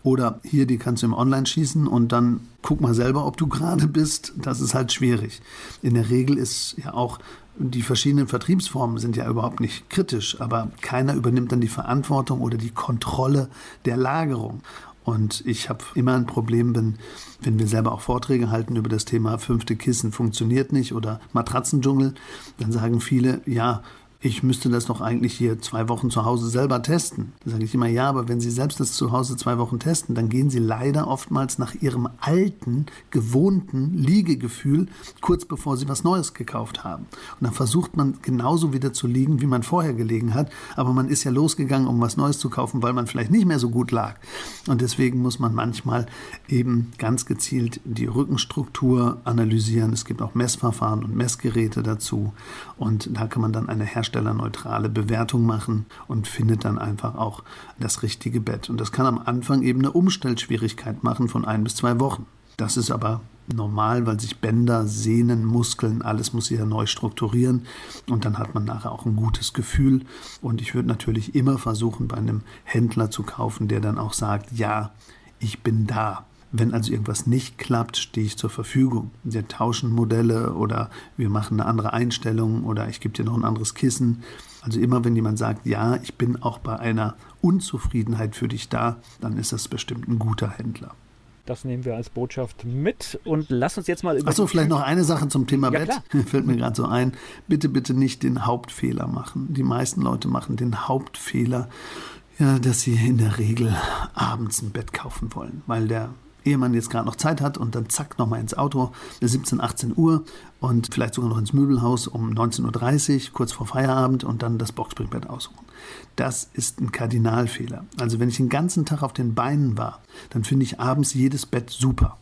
oder hier, die kannst du im Online schießen und dann guck mal selber, ob du gerade bist, das ist halt schwierig. In der Regel ist ja auch die verschiedenen Vertriebsformen sind ja überhaupt nicht kritisch, aber keiner übernimmt dann die Verantwortung oder die Kontrolle der Lagerung. Und ich habe immer ein Problem, wenn, wenn wir selber auch Vorträge halten über das Thema fünfte Kissen funktioniert nicht oder Matratzendschungel, dann sagen viele, ja, ich müsste das doch eigentlich hier zwei Wochen zu Hause selber testen. Da sage ich immer, ja, aber wenn Sie selbst das zu Hause zwei Wochen testen, dann gehen Sie leider oftmals nach Ihrem alten, gewohnten Liegegefühl, kurz bevor Sie was Neues gekauft haben. Und dann versucht man genauso wieder zu liegen, wie man vorher gelegen hat, aber man ist ja losgegangen, um was Neues zu kaufen, weil man vielleicht nicht mehr so gut lag. Und deswegen muss man manchmal eben ganz gezielt die Rückenstruktur analysieren. Es gibt auch Messverfahren und Messgeräte dazu. Und da kann man dann eine Herstellung herstellerneutrale Bewertung machen und findet dann einfach auch das richtige Bett. Und das kann am Anfang eben eine Umstellschwierigkeit machen von ein bis zwei Wochen. Das ist aber normal, weil sich Bänder, Sehnen, Muskeln, alles muss sich ja neu strukturieren und dann hat man nachher auch ein gutes Gefühl. Und ich würde natürlich immer versuchen, bei einem Händler zu kaufen, der dann auch sagt, ja, ich bin da. Wenn also irgendwas nicht klappt, stehe ich zur Verfügung. Wir tauschen Modelle oder wir machen eine andere Einstellung oder ich gebe dir noch ein anderes Kissen. Also immer wenn jemand sagt, ja, ich bin auch bei einer Unzufriedenheit für dich da, dann ist das bestimmt ein guter Händler. Das nehmen wir als Botschaft mit und lass uns jetzt mal über. Achso, vielleicht noch eine Sache zum Thema ja, Bett. Klar. Fällt mir gerade so ein. Bitte, bitte nicht den Hauptfehler machen. Die meisten Leute machen den Hauptfehler, ja, dass sie in der Regel abends ein Bett kaufen wollen, weil der ehe man jetzt gerade noch Zeit hat und dann zack nochmal ins Auto, 17, 18 Uhr und vielleicht sogar noch ins Möbelhaus um 19.30 Uhr, kurz vor Feierabend und dann das Boxspringbett aussuchen. Das ist ein Kardinalfehler. Also wenn ich den ganzen Tag auf den Beinen war, dann finde ich abends jedes Bett super.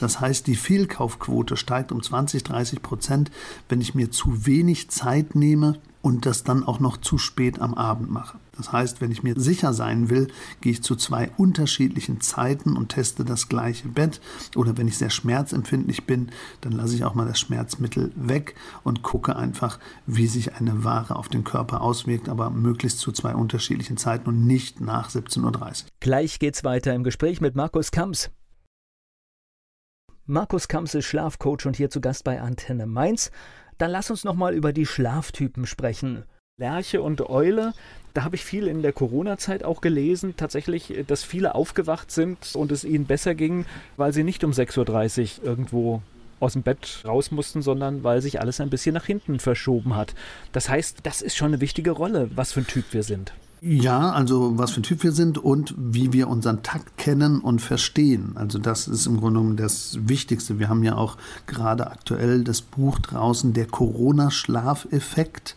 Das heißt, die Fehlkaufquote steigt um 20, 30 Prozent, wenn ich mir zu wenig Zeit nehme und das dann auch noch zu spät am Abend mache. Das heißt, wenn ich mir sicher sein will, gehe ich zu zwei unterschiedlichen Zeiten und teste das gleiche Bett. Oder wenn ich sehr schmerzempfindlich bin, dann lasse ich auch mal das Schmerzmittel weg und gucke einfach, wie sich eine Ware auf den Körper auswirkt, aber möglichst zu zwei unterschiedlichen Zeiten und nicht nach 17.30 Uhr. Gleich geht's weiter im Gespräch mit Markus Kamps. Markus Kamps ist Schlafcoach und hier zu Gast bei Antenne Mainz. Dann lass uns nochmal über die Schlaftypen sprechen. Lerche und Eule, da habe ich viel in der Corona-Zeit auch gelesen, tatsächlich, dass viele aufgewacht sind und es ihnen besser ging, weil sie nicht um 6.30 Uhr irgendwo aus dem Bett raus mussten, sondern weil sich alles ein bisschen nach hinten verschoben hat. Das heißt, das ist schon eine wichtige Rolle, was für ein Typ wir sind. Ja, also was für ein Typ wir sind und wie wir unseren Takt kennen und verstehen. Also das ist im Grunde genommen das Wichtigste. Wir haben ja auch gerade aktuell das Buch draußen, der Corona-Schlafeffekt.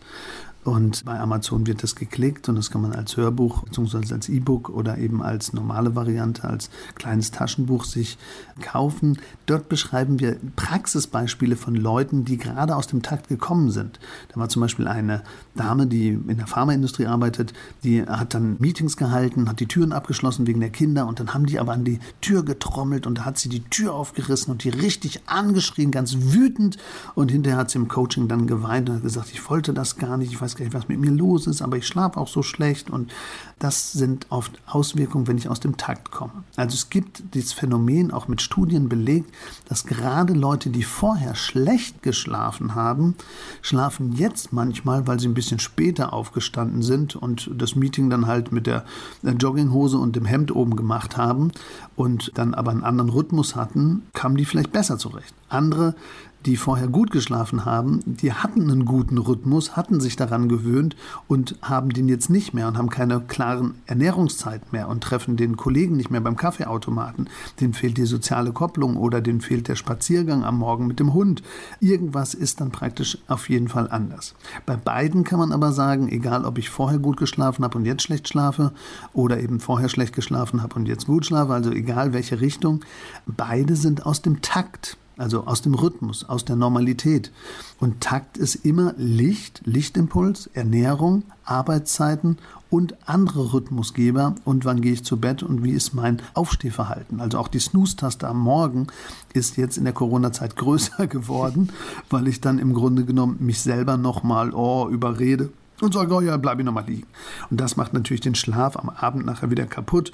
Und bei Amazon wird das geklickt und das kann man als Hörbuch bzw. als E-Book oder eben als normale Variante, als kleines Taschenbuch sich kaufen. Dort beschreiben wir Praxisbeispiele von Leuten, die gerade aus dem Takt gekommen sind. Da war zum Beispiel eine Dame, die in der Pharmaindustrie arbeitet, die hat dann Meetings gehalten, hat die Türen abgeschlossen wegen der Kinder und dann haben die aber an die Tür getrommelt und da hat sie die Tür aufgerissen und die richtig angeschrien, ganz wütend und hinterher hat sie im Coaching dann geweint und hat gesagt, ich wollte das gar nicht, ich weiß weiß gar nicht, was mit mir los ist, aber ich schlafe auch so schlecht und das sind oft Auswirkungen, wenn ich aus dem Takt komme. Also es gibt dieses Phänomen auch mit Studien belegt, dass gerade Leute, die vorher schlecht geschlafen haben, schlafen jetzt manchmal, weil sie ein bisschen später aufgestanden sind und das Meeting dann halt mit der Jogginghose und dem Hemd oben gemacht haben und dann aber einen anderen Rhythmus hatten, kamen die vielleicht besser zurecht. Andere die vorher gut geschlafen haben, die hatten einen guten Rhythmus, hatten sich daran gewöhnt und haben den jetzt nicht mehr und haben keine klaren Ernährungszeit mehr und treffen den Kollegen nicht mehr beim Kaffeeautomaten. Denen fehlt die soziale Kopplung oder denen fehlt der Spaziergang am Morgen mit dem Hund. Irgendwas ist dann praktisch auf jeden Fall anders. Bei beiden kann man aber sagen, egal ob ich vorher gut geschlafen habe und jetzt schlecht schlafe oder eben vorher schlecht geschlafen habe und jetzt gut schlafe, also egal welche Richtung, beide sind aus dem Takt also aus dem Rhythmus, aus der Normalität. Und Takt ist immer Licht, Lichtimpuls, Ernährung, Arbeitszeiten und andere Rhythmusgeber und wann gehe ich zu Bett und wie ist mein Aufstehverhalten. Also auch die Snooze-Taste am Morgen ist jetzt in der Corona-Zeit größer geworden, weil ich dann im Grunde genommen mich selber nochmal oh, überrede und sage, oh ja, bleib ich nochmal liegen. Und das macht natürlich den Schlaf am Abend nachher wieder kaputt,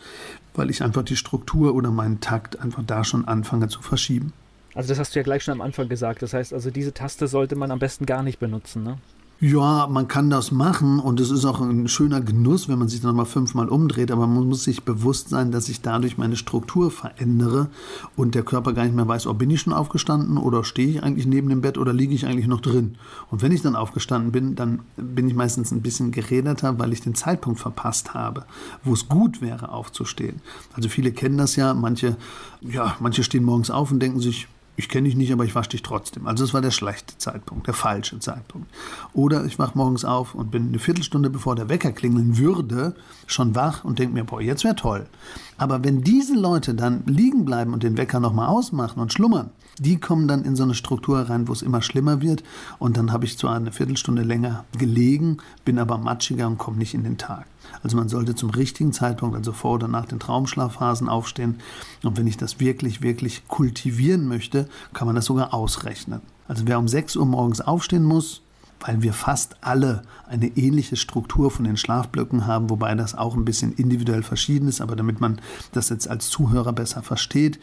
weil ich einfach die Struktur oder meinen Takt einfach da schon anfange zu verschieben. Also das hast du ja gleich schon am Anfang gesagt. Das heißt also, diese Taste sollte man am besten gar nicht benutzen, ne? Ja, man kann das machen und es ist auch ein schöner Genuss, wenn man sich dann mal fünfmal umdreht, aber man muss sich bewusst sein, dass ich dadurch meine Struktur verändere und der Körper gar nicht mehr weiß, ob bin ich schon aufgestanden oder stehe ich eigentlich neben dem Bett oder liege ich eigentlich noch drin. Und wenn ich dann aufgestanden bin, dann bin ich meistens ein bisschen geräderter, weil ich den Zeitpunkt verpasst habe, wo es gut wäre aufzustehen. Also viele kennen das ja, manche ja, manche stehen morgens auf und denken sich, ich kenne dich nicht, aber ich wasche dich trotzdem. Also das war der schlechte Zeitpunkt, der falsche Zeitpunkt. Oder ich wache morgens auf und bin eine Viertelstunde bevor der Wecker klingeln würde, schon wach und denke mir, boah, jetzt wäre toll. Aber wenn diese Leute dann liegen bleiben und den Wecker nochmal ausmachen und schlummern, die kommen dann in so eine Struktur rein, wo es immer schlimmer wird. Und dann habe ich zwar eine Viertelstunde länger gelegen, bin aber matschiger und komme nicht in den Tag. Also man sollte zum richtigen Zeitpunkt, also vor oder nach den Traumschlafphasen aufstehen. Und wenn ich das wirklich, wirklich kultivieren möchte, kann man das sogar ausrechnen. Also wer um 6 Uhr morgens aufstehen muss, weil wir fast alle eine ähnliche Struktur von den Schlafblöcken haben, wobei das auch ein bisschen individuell verschieden ist, aber damit man das jetzt als Zuhörer besser versteht,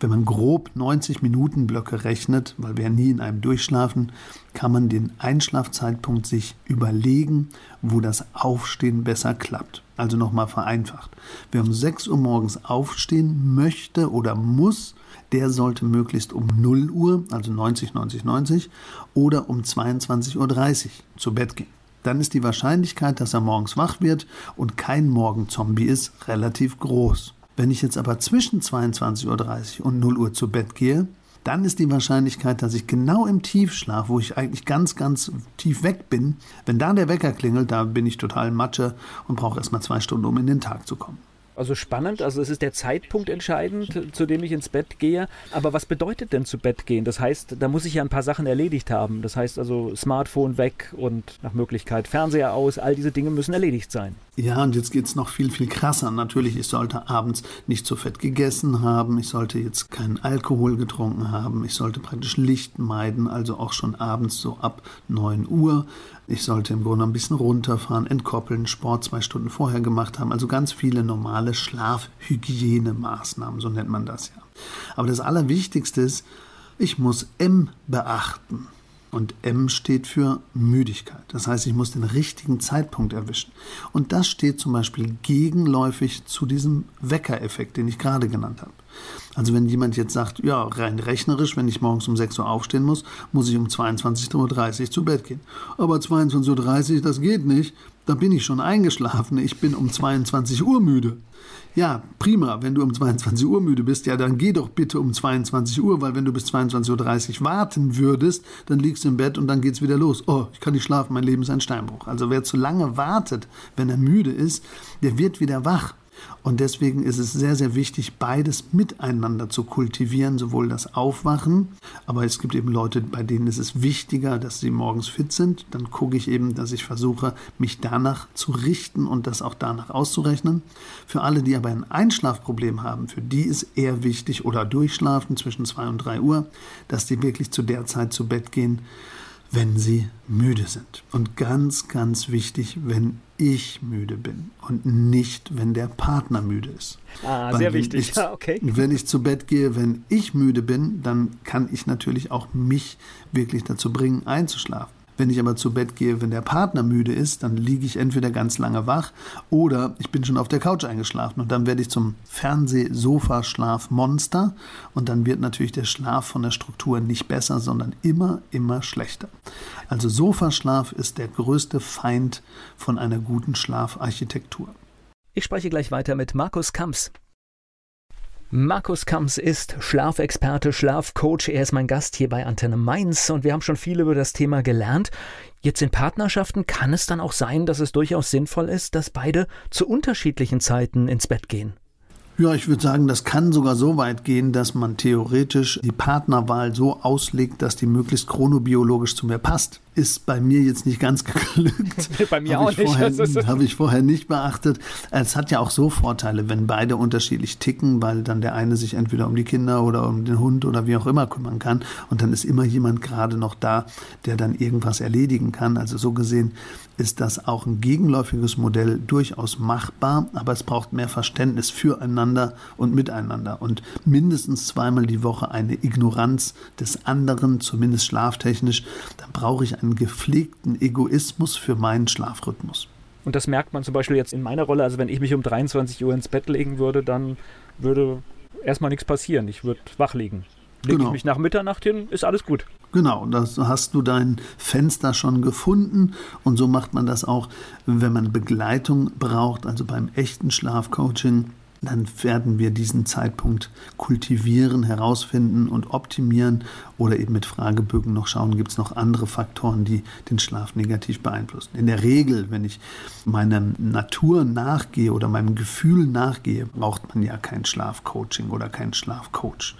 wenn man grob 90 Minuten Blöcke rechnet, weil wir ja nie in einem durchschlafen, kann man den Einschlafzeitpunkt sich überlegen, wo das Aufstehen besser klappt. Also nochmal vereinfacht. Wer um 6 Uhr morgens aufstehen möchte oder muss, der sollte möglichst um 0 Uhr, also 90, 90, 90 oder um 22.30 Uhr zu Bett gehen. Dann ist die Wahrscheinlichkeit, dass er morgens wach wird und kein Morgenzombie ist, relativ groß. Wenn ich jetzt aber zwischen 22.30 Uhr und 0 Uhr zu Bett gehe, dann ist die Wahrscheinlichkeit, dass ich genau im Tiefschlaf, wo ich eigentlich ganz, ganz tief weg bin, wenn da der Wecker klingelt, da bin ich total Matsche und brauche erstmal zwei Stunden, um in den Tag zu kommen. Also spannend, also es ist der Zeitpunkt entscheidend, zu dem ich ins Bett gehe. Aber was bedeutet denn zu Bett gehen? Das heißt, da muss ich ja ein paar Sachen erledigt haben. Das heißt also Smartphone weg und nach Möglichkeit Fernseher aus. All diese Dinge müssen erledigt sein. Ja, und jetzt geht es noch viel, viel krasser. Natürlich, ich sollte abends nicht zu fett gegessen haben. Ich sollte jetzt keinen Alkohol getrunken haben. Ich sollte praktisch Licht meiden, also auch schon abends so ab 9 Uhr. Ich sollte im Grunde ein bisschen runterfahren, entkoppeln, Sport zwei Stunden vorher gemacht haben. Also ganz viele normale Schlafhygienemaßnahmen, so nennt man das ja. Aber das Allerwichtigste ist, ich muss M beachten. Und M steht für Müdigkeit. Das heißt, ich muss den richtigen Zeitpunkt erwischen. Und das steht zum Beispiel gegenläufig zu diesem Weckereffekt, den ich gerade genannt habe. Also wenn jemand jetzt sagt, ja, rein rechnerisch, wenn ich morgens um 6 Uhr aufstehen muss, muss ich um 22.30 Uhr zu Bett gehen. Aber 22.30 Uhr, das geht nicht. Da bin ich schon eingeschlafen. Ich bin um 22 Uhr müde. Ja, prima. Wenn du um 22 Uhr müde bist, ja, dann geh doch bitte um 22 Uhr, weil wenn du bis 22.30 Uhr warten würdest, dann liegst du im Bett und dann geht's wieder los. Oh, ich kann nicht schlafen, mein Leben ist ein Steinbruch. Also wer zu lange wartet, wenn er müde ist, der wird wieder wach. Und deswegen ist es sehr, sehr wichtig, beides miteinander zu kultivieren, sowohl das Aufwachen, aber es gibt eben Leute, bei denen ist es wichtiger, dass sie morgens fit sind. Dann gucke ich eben, dass ich versuche, mich danach zu richten und das auch danach auszurechnen. Für alle, die aber ein Einschlafproblem haben, für die ist eher wichtig oder durchschlafen zwischen 2 und 3 Uhr, dass die wirklich zu der Zeit zu Bett gehen, wenn sie müde sind. Und ganz, ganz wichtig, wenn ich müde bin und nicht, wenn der Partner müde ist. Ah, Weil sehr wichtig. Ich, ja, okay. Wenn ich zu Bett gehe, wenn ich müde bin, dann kann ich natürlich auch mich wirklich dazu bringen, einzuschlafen. Wenn ich aber zu Bett gehe, wenn der Partner müde ist, dann liege ich entweder ganz lange wach oder ich bin schon auf der Couch eingeschlafen und dann werde ich zum Fernseh-Sofa-Schlafmonster und dann wird natürlich der Schlaf von der Struktur nicht besser, sondern immer, immer schlechter. Also Sofaschlaf ist der größte Feind von einer guten Schlafarchitektur. Ich spreche gleich weiter mit Markus Kamps. Markus Kamps ist Schlafexperte, Schlafcoach. Er ist mein Gast hier bei Antenne Mainz und wir haben schon viel über das Thema gelernt. Jetzt in Partnerschaften kann es dann auch sein, dass es durchaus sinnvoll ist, dass beide zu unterschiedlichen Zeiten ins Bett gehen. Ja, ich würde sagen, das kann sogar so weit gehen, dass man theoretisch die Partnerwahl so auslegt, dass die möglichst chronobiologisch zu mir passt. Ist bei mir jetzt nicht ganz geglückt. bei mir auch nicht. Habe ich vorher nicht beachtet. Es hat ja auch so Vorteile, wenn beide unterschiedlich ticken, weil dann der eine sich entweder um die Kinder oder um den Hund oder wie auch immer kümmern kann. Und dann ist immer jemand gerade noch da, der dann irgendwas erledigen kann. Also so gesehen ist das auch ein gegenläufiges Modell durchaus machbar, aber es braucht mehr Verständnis füreinander und miteinander und mindestens zweimal die Woche eine Ignoranz des anderen, zumindest schlaftechnisch. Dann brauche ich einen gepflegten Egoismus für meinen Schlafrhythmus. Und das merkt man zum Beispiel jetzt in meiner Rolle. Also wenn ich mich um 23 Uhr ins Bett legen würde, dann würde erstmal nichts passieren. Ich würde wach liegen. Lege genau. ich mich nach Mitternacht hin, ist alles gut. Genau, da hast du dein Fenster schon gefunden und so macht man das auch, wenn man Begleitung braucht, also beim echten Schlafcoaching. Dann werden wir diesen Zeitpunkt kultivieren, herausfinden und optimieren oder eben mit Fragebögen noch schauen, gibt es noch andere Faktoren, die den Schlaf negativ beeinflussen. In der Regel, wenn ich meiner Natur nachgehe oder meinem Gefühl nachgehe, braucht man ja kein Schlafcoaching oder kein Schlafcoach.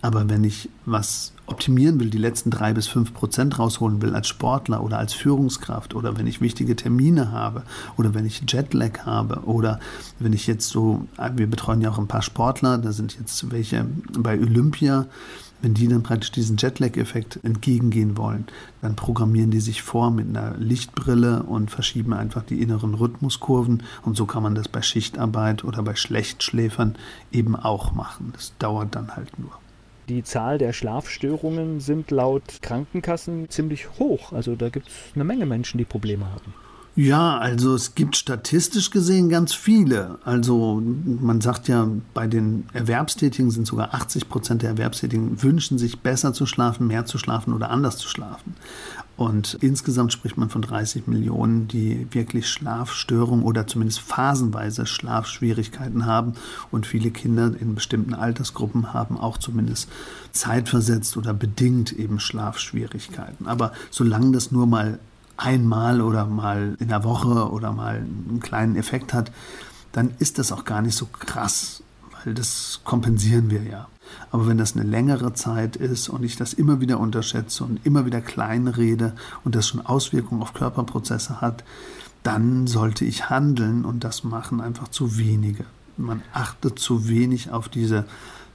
Aber wenn ich was optimieren will, die letzten drei bis fünf Prozent rausholen will als Sportler oder als Führungskraft oder wenn ich wichtige Termine habe oder wenn ich Jetlag habe oder wenn ich jetzt so, wir betreuen ja auch ein paar Sportler, da sind jetzt welche bei Olympia, wenn die dann praktisch diesen Jetlag-Effekt entgegengehen wollen, dann programmieren die sich vor mit einer Lichtbrille und verschieben einfach die inneren Rhythmuskurven. Und so kann man das bei Schichtarbeit oder bei Schlechtschläfern eben auch machen. Das dauert dann halt nur. Die Zahl der Schlafstörungen sind laut Krankenkassen ziemlich hoch. Also da gibt es eine Menge Menschen, die Probleme haben. Ja, also es gibt statistisch gesehen ganz viele. Also man sagt ja, bei den Erwerbstätigen sind sogar 80 Prozent der Erwerbstätigen wünschen sich besser zu schlafen, mehr zu schlafen oder anders zu schlafen. Und insgesamt spricht man von 30 Millionen, die wirklich Schlafstörungen oder zumindest phasenweise Schlafschwierigkeiten haben. Und viele Kinder in bestimmten Altersgruppen haben auch zumindest zeitversetzt oder bedingt eben Schlafschwierigkeiten. Aber solange das nur mal einmal oder mal in der Woche oder mal einen kleinen Effekt hat, dann ist das auch gar nicht so krass, weil das kompensieren wir ja. Aber wenn das eine längere Zeit ist und ich das immer wieder unterschätze und immer wieder klein rede und das schon Auswirkungen auf Körperprozesse hat, dann sollte ich handeln und das machen einfach zu wenige. Man achtet zu wenig auf diese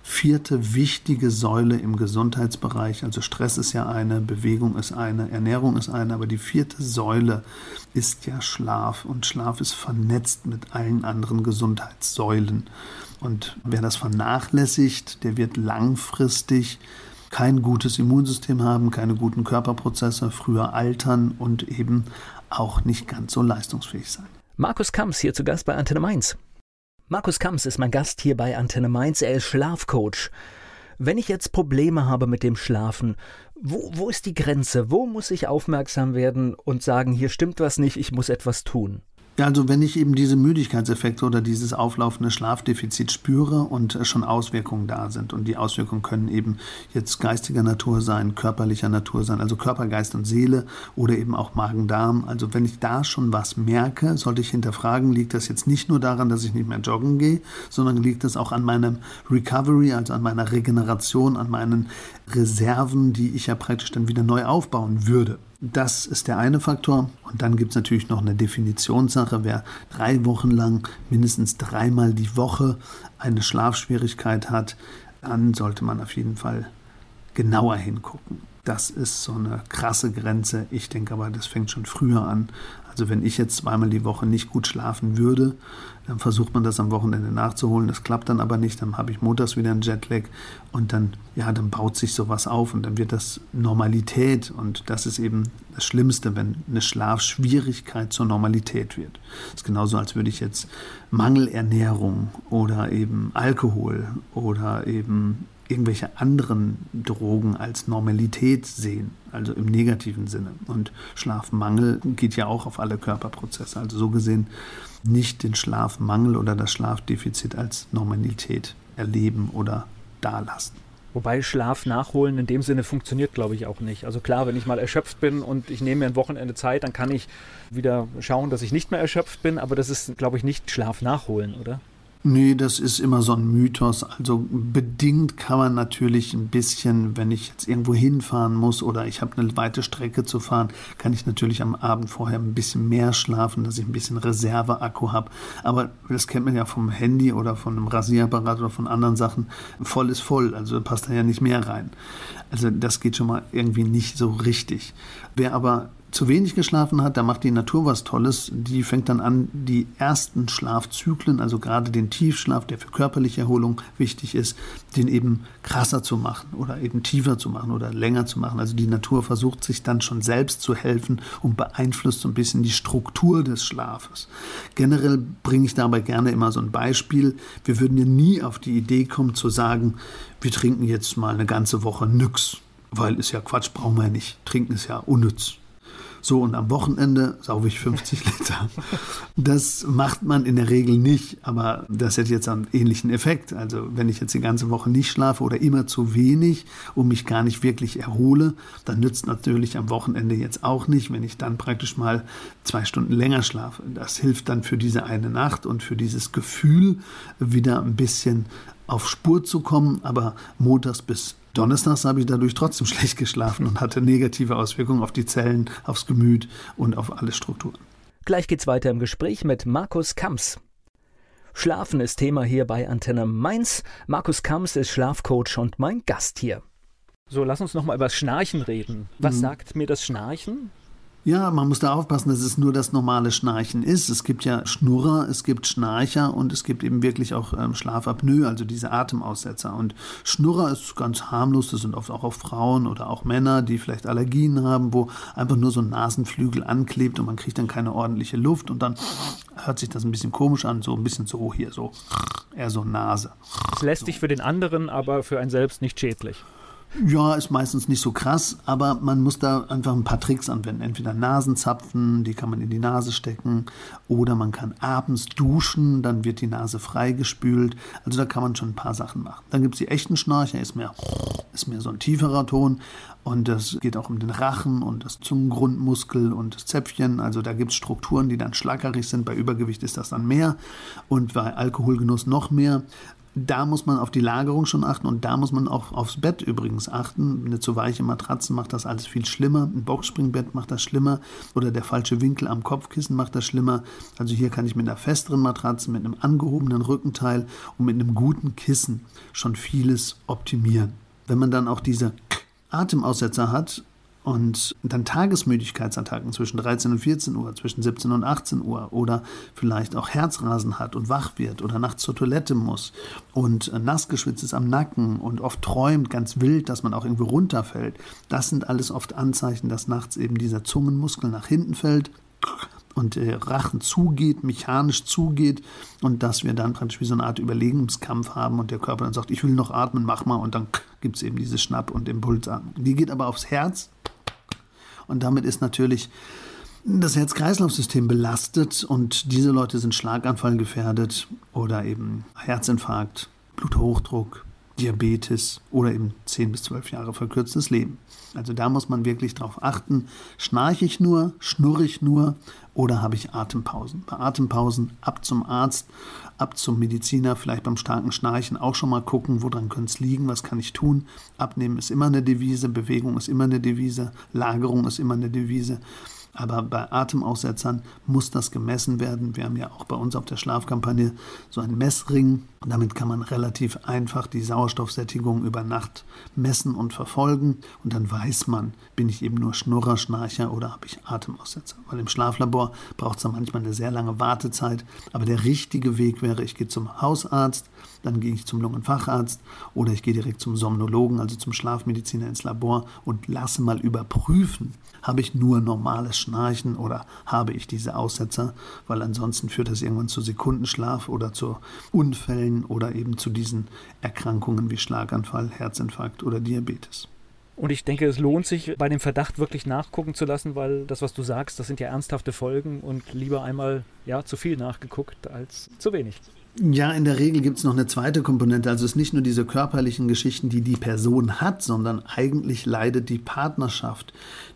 vierte wichtige Säule im Gesundheitsbereich. Also Stress ist ja eine, Bewegung ist eine, Ernährung ist eine, aber die vierte Säule ist ja Schlaf und Schlaf ist vernetzt mit allen anderen Gesundheitssäulen. Und wer das vernachlässigt, der wird langfristig kein gutes Immunsystem haben, keine guten Körperprozesse, früher altern und eben auch nicht ganz so leistungsfähig sein. Markus Kamps hier zu Gast bei Antenne Mainz. Markus Kamps ist mein Gast hier bei Antenne Mainz. Er ist Schlafcoach. Wenn ich jetzt Probleme habe mit dem Schlafen, wo, wo ist die Grenze? Wo muss ich aufmerksam werden und sagen, hier stimmt was nicht, ich muss etwas tun? Ja, also wenn ich eben diese Müdigkeitseffekte oder dieses auflaufende Schlafdefizit spüre und schon Auswirkungen da sind und die Auswirkungen können eben jetzt geistiger Natur sein, körperlicher Natur sein, also Körper, Geist und Seele oder eben auch Magen-Darm. Also wenn ich da schon was merke, sollte ich hinterfragen, liegt das jetzt nicht nur daran, dass ich nicht mehr joggen gehe, sondern liegt es auch an meinem Recovery, also an meiner Regeneration, an meinen Reserven, die ich ja praktisch dann wieder neu aufbauen würde. Das ist der eine Faktor. Und dann gibt es natürlich noch eine Definitionssache. Wer drei Wochen lang mindestens dreimal die Woche eine Schlafschwierigkeit hat, dann sollte man auf jeden Fall genauer hingucken. Das ist so eine krasse Grenze. Ich denke aber, das fängt schon früher an. Also wenn ich jetzt zweimal die Woche nicht gut schlafen würde, dann versucht man das am Wochenende nachzuholen. Das klappt dann aber nicht. Dann habe ich montags wieder einen Jetlag und dann, ja, dann baut sich sowas auf und dann wird das Normalität. Und das ist eben das Schlimmste, wenn eine Schlafschwierigkeit zur Normalität wird. Das ist genauso, als würde ich jetzt Mangelernährung oder eben Alkohol oder eben irgendwelche anderen Drogen als Normalität sehen, also im negativen Sinne. Und Schlafmangel geht ja auch auf alle Körperprozesse. Also so gesehen nicht den Schlafmangel oder das Schlafdefizit als Normalität erleben oder dalassen. Wobei Schlaf nachholen in dem Sinne funktioniert, glaube ich, auch nicht. Also klar, wenn ich mal erschöpft bin und ich nehme mir ein Wochenende Zeit, dann kann ich wieder schauen, dass ich nicht mehr erschöpft bin, aber das ist, glaube ich, nicht Schlaf nachholen, oder? Nee, das ist immer so ein Mythos. Also bedingt kann man natürlich ein bisschen, wenn ich jetzt irgendwo hinfahren muss oder ich habe eine weite Strecke zu fahren, kann ich natürlich am Abend vorher ein bisschen mehr schlafen, dass ich ein bisschen Reserveakku habe. Aber das kennt man ja vom Handy oder von einem Rasierapparat oder von anderen Sachen. Voll ist voll, also passt da ja nicht mehr rein. Also das geht schon mal irgendwie nicht so richtig. Wer aber zu wenig geschlafen hat, da macht die Natur was Tolles. Die fängt dann an, die ersten Schlafzyklen, also gerade den Tiefschlaf, der für körperliche Erholung wichtig ist, den eben krasser zu machen oder eben tiefer zu machen oder länger zu machen. Also die Natur versucht sich dann schon selbst zu helfen und beeinflusst so ein bisschen die Struktur des Schlafes. Generell bringe ich dabei gerne immer so ein Beispiel. Wir würden ja nie auf die Idee kommen zu sagen, wir trinken jetzt mal eine ganze Woche nix, weil ist ja Quatsch, brauchen wir ja nicht. Trinken ist ja unnütz. So, und am Wochenende sauge ich 50 Liter. Das macht man in der Regel nicht, aber das hätte jetzt einen ähnlichen Effekt. Also, wenn ich jetzt die ganze Woche nicht schlafe oder immer zu wenig und mich gar nicht wirklich erhole, dann nützt natürlich am Wochenende jetzt auch nicht, wenn ich dann praktisch mal zwei Stunden länger schlafe. Das hilft dann für diese eine Nacht und für dieses Gefühl, wieder ein bisschen auf Spur zu kommen, aber montags bis Donnerstags habe ich dadurch trotzdem schlecht geschlafen und hatte negative Auswirkungen auf die Zellen, aufs Gemüt und auf alle Strukturen. Gleich geht's weiter im Gespräch mit Markus Kamps. Schlafen ist Thema hier bei Antenne Mainz. Markus Kamps ist Schlafcoach und mein Gast hier. So, lass uns noch mal über das Schnarchen reden. Was mhm. sagt mir das Schnarchen? Ja, man muss da aufpassen, dass es nur das normale Schnarchen ist. Es gibt ja Schnurrer, es gibt Schnarcher und es gibt eben wirklich auch ähm, Schlafapnoe, also diese Atemaussetzer. Und Schnurrer ist ganz harmlos, das sind oft auch Frauen oder auch Männer, die vielleicht Allergien haben, wo einfach nur so ein Nasenflügel anklebt und man kriegt dann keine ordentliche Luft und dann hört sich das ein bisschen komisch an, so ein bisschen so hier, so eher so Nase. Es lässt sich für den anderen, aber für einen selbst nicht schädlich. Ja, ist meistens nicht so krass, aber man muss da einfach ein paar Tricks anwenden. Entweder Nasenzapfen, die kann man in die Nase stecken, oder man kann abends duschen, dann wird die Nase freigespült. Also da kann man schon ein paar Sachen machen. Dann gibt es die echten Schnarcher, ist mehr, ist mehr so ein tieferer Ton. Und das geht auch um den Rachen und das Zungengrundmuskel und das Zäpfchen. Also da gibt es Strukturen, die dann schlackerig sind. Bei Übergewicht ist das dann mehr und bei Alkoholgenuss noch mehr. Da muss man auf die Lagerung schon achten und da muss man auch aufs Bett übrigens achten. Eine zu weiche Matratze macht das alles viel schlimmer. Ein Boxspringbett macht das schlimmer oder der falsche Winkel am Kopfkissen macht das schlimmer. Also hier kann ich mit einer festeren Matratze, mit einem angehobenen Rückenteil und mit einem guten Kissen schon vieles optimieren. Wenn man dann auch diese Atemaussetzer hat, und dann Tagesmüdigkeitsattacken zwischen 13 und 14 Uhr, zwischen 17 und 18 Uhr oder vielleicht auch Herzrasen hat und wach wird oder nachts zur Toilette muss und nass geschwitzt ist am Nacken und oft träumt ganz wild, dass man auch irgendwo runterfällt. Das sind alles oft Anzeichen, dass nachts eben dieser Zungenmuskel nach hinten fällt und der Rachen zugeht, mechanisch zugeht und dass wir dann praktisch wie so eine Art Überlegungskampf haben und der Körper dann sagt, ich will noch atmen, mach mal und dann gibt es eben diese Schnapp- und Impulsatmung. Die geht aber aufs Herz und damit ist natürlich das Herz-Kreislauf-System belastet und diese Leute sind Schlaganfall gefährdet oder eben Herzinfarkt, Bluthochdruck, Diabetes oder eben 10 bis 12 Jahre verkürztes Leben. Also da muss man wirklich darauf achten, schnarche ich nur, schnurre ich nur oder habe ich Atempausen. Bei Atempausen ab zum Arzt, ab zum Mediziner, vielleicht beim starken Schnarchen auch schon mal gucken, woran könnte es liegen, was kann ich tun. Abnehmen ist immer eine Devise, Bewegung ist immer eine Devise, Lagerung ist immer eine Devise. Aber bei Atemaussetzern muss das gemessen werden. Wir haben ja auch bei uns auf der Schlafkampagne so einen Messring, damit kann man relativ einfach die Sauerstoffsättigung über Nacht messen und verfolgen. Und dann weiß man, bin ich eben nur Schnurrer, Schnarcher oder habe ich Atemaussetzer. Weil im Schlaflabor braucht es manchmal eine sehr lange Wartezeit. Aber der richtige Weg wäre, ich gehe zum Hausarzt, dann gehe ich zum Lungenfacharzt oder ich gehe direkt zum Somnologen, also zum Schlafmediziner ins Labor und lasse mal überprüfen, habe ich nur normales Schnarchen oder habe ich diese Aussetzer, weil ansonsten führt das irgendwann zu Sekundenschlaf oder zu Unfällen oder eben zu diesen Erkrankungen wie Schlaganfall, Herzinfarkt oder Diabetes. Und ich denke, es lohnt sich, bei dem Verdacht wirklich nachgucken zu lassen, weil das, was du sagst, das sind ja ernsthafte Folgen und lieber einmal ja zu viel nachgeguckt als zu wenig. Ja, in der Regel gibt es noch eine zweite Komponente. Also es ist nicht nur diese körperlichen Geschichten, die die Person hat, sondern eigentlich leidet die Partnerschaft.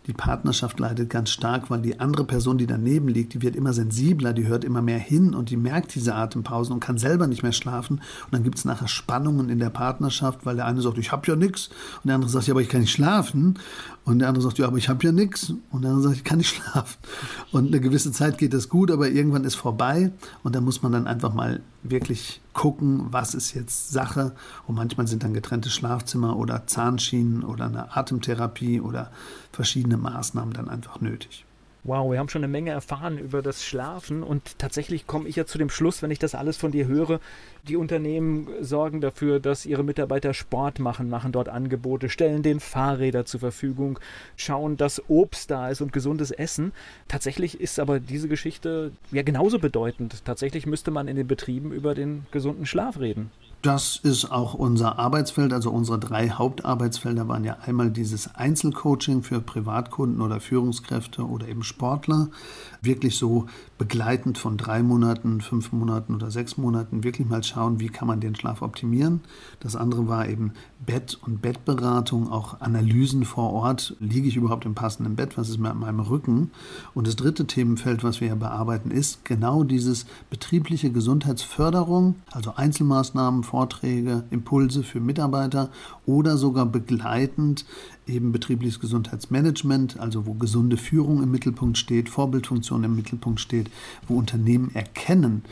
Die Partnerschaft leidet ganz stark, weil die andere Person, die daneben liegt, die wird immer sensibler, die hört immer mehr hin und die merkt diese Atempausen und kann selber nicht mehr schlafen. Und dann gibt es nachher Spannungen in der Partnerschaft, weil der eine sagt, ich habe ja nichts. Und der andere sagt, ja, aber ich kann nicht schlafen. Und der andere sagt, ja, aber ich habe ja nichts. Und der andere sagt, ich kann nicht schlafen. Und eine gewisse Zeit geht das gut, aber irgendwann ist vorbei. Und da muss man dann einfach mal wirklich gucken, was ist jetzt Sache. Und manchmal sind dann getrennte Schlafzimmer oder Zahnschienen oder eine Atemtherapie oder verschiedene Maßnahmen dann einfach nötig. Wow, wir haben schon eine Menge erfahren über das Schlafen und tatsächlich komme ich ja zu dem Schluss, wenn ich das alles von dir höre, die Unternehmen sorgen dafür, dass ihre Mitarbeiter Sport machen, machen dort Angebote, stellen den Fahrräder zur Verfügung, schauen, dass Obst da ist und gesundes Essen. Tatsächlich ist aber diese Geschichte ja genauso bedeutend. Tatsächlich müsste man in den Betrieben über den gesunden Schlaf reden. Das ist auch unser Arbeitsfeld. Also unsere drei Hauptarbeitsfelder waren ja einmal dieses Einzelcoaching für Privatkunden oder Führungskräfte oder eben Sportler. Wirklich so begleitend von drei Monaten, fünf Monaten oder sechs Monaten wirklich mal schauen, wie kann man den Schlaf optimieren. Das andere war eben Bett- und Bettberatung, auch Analysen vor Ort. Liege ich überhaupt im passenden Bett? Was ist mit meinem Rücken? Und das dritte Themenfeld, was wir hier bearbeiten, ist genau dieses betriebliche Gesundheitsförderung, also Einzelmaßnahmen, Vorträge, Impulse für Mitarbeiter oder sogar begleitend eben betriebliches Gesundheitsmanagement, also wo gesunde Führung im Mittelpunkt steht, Vorbildfunktion im Mittelpunkt steht, wo Unternehmen erkennen,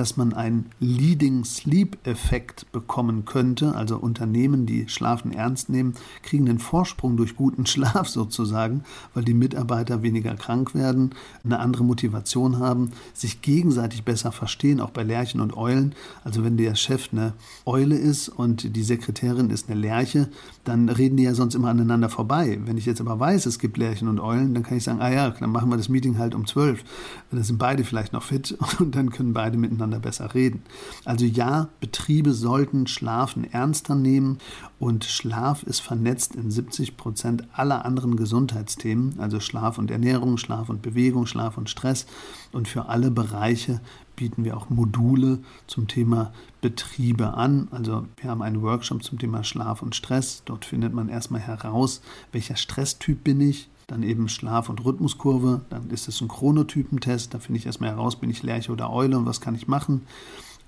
dass man einen Leading Sleep-Effekt bekommen könnte. Also Unternehmen, die Schlafen ernst nehmen, kriegen den Vorsprung durch guten Schlaf sozusagen, weil die Mitarbeiter weniger krank werden, eine andere Motivation haben, sich gegenseitig besser verstehen, auch bei Lerchen und Eulen. Also wenn der Chef eine Eule ist und die Sekretärin ist eine Lerche, dann reden die ja sonst immer aneinander vorbei. Wenn ich jetzt aber weiß, es gibt Lerchen und Eulen, dann kann ich sagen, ah ja, dann machen wir das Meeting halt um zwölf. Dann sind beide vielleicht noch fit und dann können beide miteinander miteinander besser reden. Also ja, Betriebe sollten Schlafen ernster nehmen und Schlaf ist vernetzt in 70 Prozent aller anderen Gesundheitsthemen, also Schlaf und Ernährung, Schlaf und Bewegung, Schlaf und Stress. Und für alle Bereiche bieten wir auch Module zum Thema Betriebe an. Also wir haben einen Workshop zum Thema Schlaf und Stress. Dort findet man erstmal heraus, welcher Stresstyp bin ich, dann eben Schlaf- und Rhythmuskurve, dann ist es ein Chronotypentest, da finde ich erstmal heraus, bin ich Lerche oder Eule und was kann ich machen.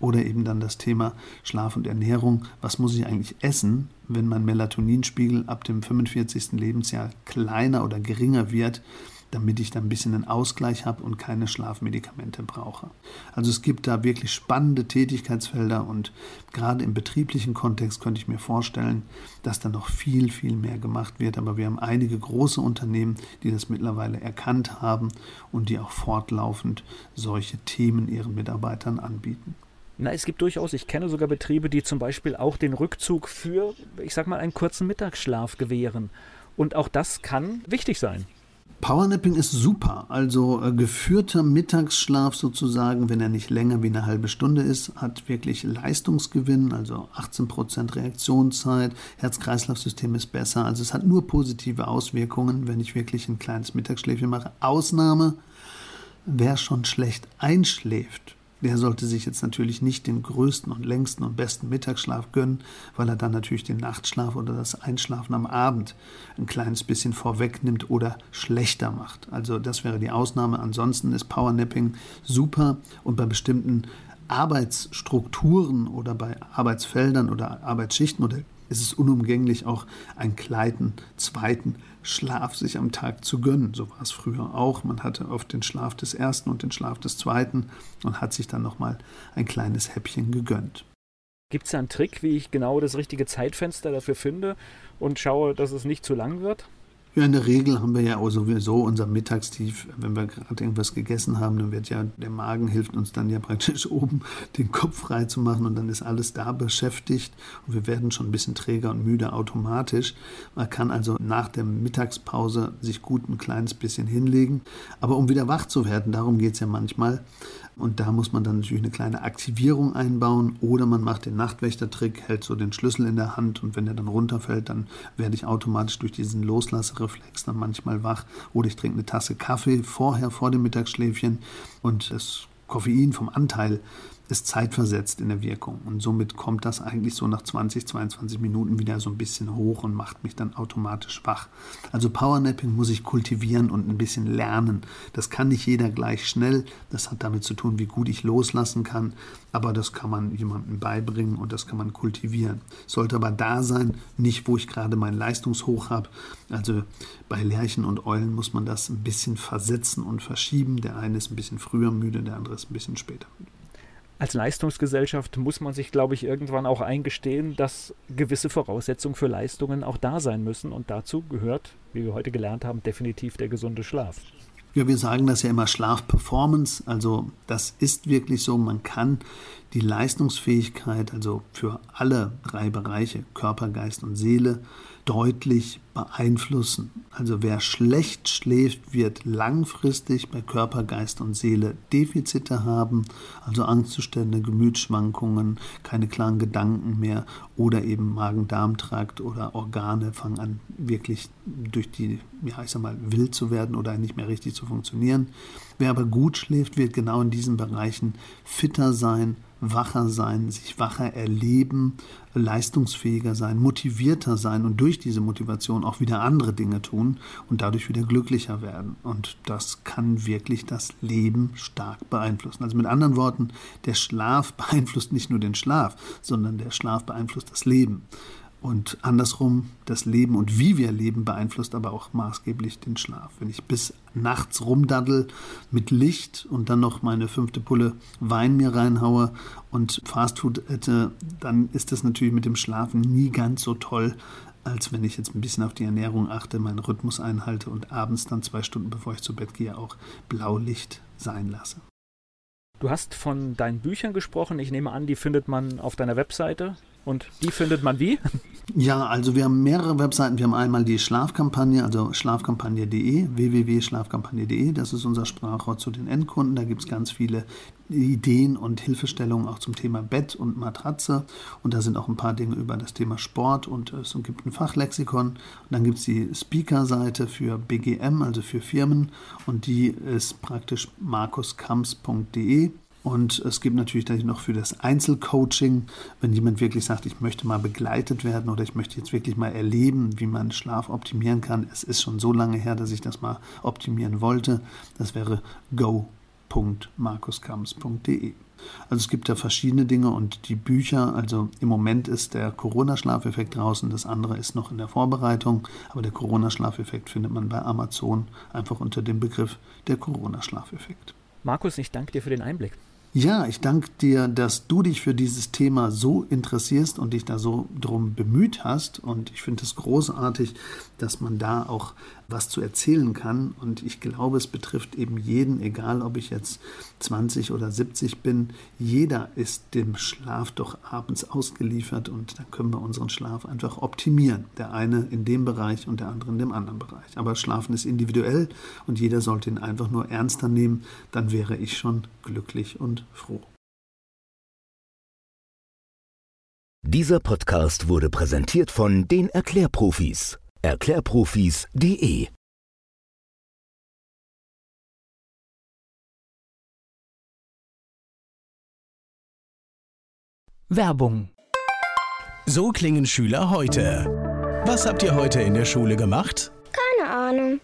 Oder eben dann das Thema Schlaf und Ernährung. Was muss ich eigentlich essen, wenn mein Melatoninspiegel ab dem 45. Lebensjahr kleiner oder geringer wird? Damit ich dann ein bisschen einen Ausgleich habe und keine Schlafmedikamente brauche. Also es gibt da wirklich spannende Tätigkeitsfelder und gerade im betrieblichen Kontext könnte ich mir vorstellen, dass da noch viel, viel mehr gemacht wird. Aber wir haben einige große Unternehmen, die das mittlerweile erkannt haben und die auch fortlaufend solche Themen ihren Mitarbeitern anbieten. Na, es gibt durchaus, ich kenne sogar Betriebe, die zum Beispiel auch den Rückzug für, ich sag mal, einen kurzen Mittagsschlaf gewähren. Und auch das kann wichtig sein. Powernapping ist super. Also äh, geführter Mittagsschlaf sozusagen, wenn er nicht länger wie eine halbe Stunde ist, hat wirklich Leistungsgewinn, also 18% Reaktionszeit, Herz-Kreislauf-System ist besser. Also es hat nur positive Auswirkungen, wenn ich wirklich ein kleines Mittagsschläfchen mache. Ausnahme, wer schon schlecht einschläft der sollte sich jetzt natürlich nicht den größten und längsten und besten Mittagsschlaf gönnen, weil er dann natürlich den Nachtschlaf oder das Einschlafen am Abend ein kleines bisschen vorwegnimmt oder schlechter macht. Also das wäre die Ausnahme. Ansonsten ist Powernapping super und bei bestimmten Arbeitsstrukturen oder bei Arbeitsfeldern oder Arbeitsschichtmodellen ist es unumgänglich, auch einen kleinen zweiten Schlaf sich am Tag zu gönnen. So war es früher auch. Man hatte oft den Schlaf des ersten und den Schlaf des zweiten und hat sich dann nochmal ein kleines Häppchen gegönnt. Gibt es da einen Trick, wie ich genau das richtige Zeitfenster dafür finde und schaue, dass es nicht zu lang wird? Ja, in der Regel haben wir ja auch sowieso unser Mittagstief. Wenn wir gerade irgendwas gegessen haben, dann wird ja der Magen hilft uns dann ja praktisch oben den Kopf frei zu machen und dann ist alles da beschäftigt und wir werden schon ein bisschen träger und müde automatisch. Man kann also nach der Mittagspause sich gut ein kleines bisschen hinlegen. Aber um wieder wach zu werden, darum geht es ja manchmal, und da muss man dann natürlich eine kleine Aktivierung einbauen oder man macht den Nachtwächtertrick, hält so den Schlüssel in der Hand und wenn der dann runterfällt, dann werde ich automatisch durch diesen Loslassereflex dann manchmal wach oder ich trinke eine Tasse Kaffee vorher, vor dem Mittagsschläfchen und das Koffein vom Anteil ist zeitversetzt in der Wirkung. Und somit kommt das eigentlich so nach 20, 22 Minuten wieder so ein bisschen hoch und macht mich dann automatisch wach. Also Powernapping muss ich kultivieren und ein bisschen lernen. Das kann nicht jeder gleich schnell. Das hat damit zu tun, wie gut ich loslassen kann. Aber das kann man jemandem beibringen und das kann man kultivieren. Sollte aber da sein, nicht wo ich gerade meinen Leistungshoch habe. Also bei Lerchen und Eulen muss man das ein bisschen versetzen und verschieben. Der eine ist ein bisschen früher müde, der andere ist ein bisschen später müde als Leistungsgesellschaft muss man sich, glaube ich, irgendwann auch eingestehen, dass gewisse Voraussetzungen für Leistungen auch da sein müssen. Und dazu gehört, wie wir heute gelernt haben, definitiv der gesunde Schlaf. Ja, wir sagen das ja immer Schlafperformance. Also das ist wirklich so, man kann die Leistungsfähigkeit, also für alle drei Bereiche, Körper, Geist und Seele, deutlich beeinflussen. Also wer schlecht schläft, wird langfristig bei Körper, Geist und Seele Defizite haben, also Angstzustände, Gemütsschwankungen, keine klaren Gedanken mehr oder eben Magen-Darm-Trakt oder Organe fangen an wirklich durch die, ja ich sag mal, wild zu werden oder nicht mehr richtig zu funktionieren. Wer aber gut schläft, wird genau in diesen Bereichen fitter sein, wacher sein, sich wacher erleben, leistungsfähiger sein, motivierter sein und durch diese Motivation auch wieder andere Dinge tun und dadurch wieder glücklicher werden. Und das kann wirklich das Leben stark beeinflussen. Also mit anderen Worten, der Schlaf beeinflusst nicht nur den Schlaf, sondern der Schlaf beeinflusst das Leben. Und andersrum, das Leben und wie wir leben beeinflusst aber auch maßgeblich den Schlaf. Wenn ich bis nachts rumdaddel mit Licht und dann noch meine fünfte Pulle Wein mir reinhaue und Fastfood hätte, dann ist das natürlich mit dem Schlafen nie ganz so toll, als wenn ich jetzt ein bisschen auf die Ernährung achte, meinen Rhythmus einhalte und abends dann zwei Stunden bevor ich zu Bett gehe auch Blaulicht sein lasse. Du hast von deinen Büchern gesprochen. Ich nehme an, die findet man auf deiner Webseite. Und die findet man wie? Ja, also wir haben mehrere Webseiten. Wir haben einmal die Schlafkampagne, also schlafkampagne.de, www.schlafkampagne.de. Das ist unser Sprachrohr zu den Endkunden. Da gibt es ganz viele Ideen und Hilfestellungen auch zum Thema Bett und Matratze. Und da sind auch ein paar Dinge über das Thema Sport und es gibt ein Fachlexikon. Und dann gibt es die Speaker-Seite für BGM, also für Firmen. Und die ist praktisch markuskamps.de. Und es gibt natürlich noch für das Einzelcoaching, wenn jemand wirklich sagt, ich möchte mal begleitet werden oder ich möchte jetzt wirklich mal erleben, wie man Schlaf optimieren kann. Es ist schon so lange her, dass ich das mal optimieren wollte. Das wäre go.markuskamps.de. Also es gibt da verschiedene Dinge und die Bücher, also im Moment ist der Corona-Schlafeffekt draußen, das andere ist noch in der Vorbereitung, aber der Corona-Schlafeffekt findet man bei Amazon einfach unter dem Begriff der Corona-Schlafeffekt. Markus, ich danke dir für den Einblick. Ja, ich danke dir, dass du dich für dieses Thema so interessierst und dich da so drum bemüht hast. Und ich finde es großartig, dass man da auch was zu erzählen kann. Und ich glaube, es betrifft eben jeden, egal ob ich jetzt 20 oder 70 bin. Jeder ist dem Schlaf doch abends ausgeliefert und da können wir unseren Schlaf einfach optimieren. Der eine in dem Bereich und der andere in dem anderen Bereich. Aber Schlafen ist individuell und jeder sollte ihn einfach nur ernster nehmen. Dann wäre ich schon glücklich und froh. Dieser Podcast wurde präsentiert von den Erklärprofis. Erklärprofis.de Werbung. So klingen Schüler heute. Was habt ihr heute in der Schule gemacht? Keine Ahnung.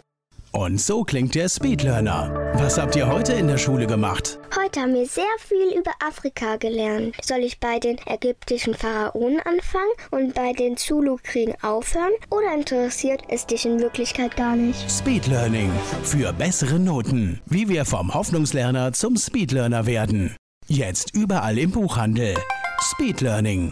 Und so klingt der Speedlearner. Was habt ihr heute in der Schule gemacht? Heute haben wir sehr viel über Afrika gelernt. Soll ich bei den ägyptischen Pharaonen anfangen und bei den Zulu-Kriegen aufhören? Oder interessiert es dich in Wirklichkeit gar nicht? Speedlearning. Für bessere Noten. Wie wir vom Hoffnungslerner zum Speedlearner werden. Jetzt überall im Buchhandel. Speedlearning.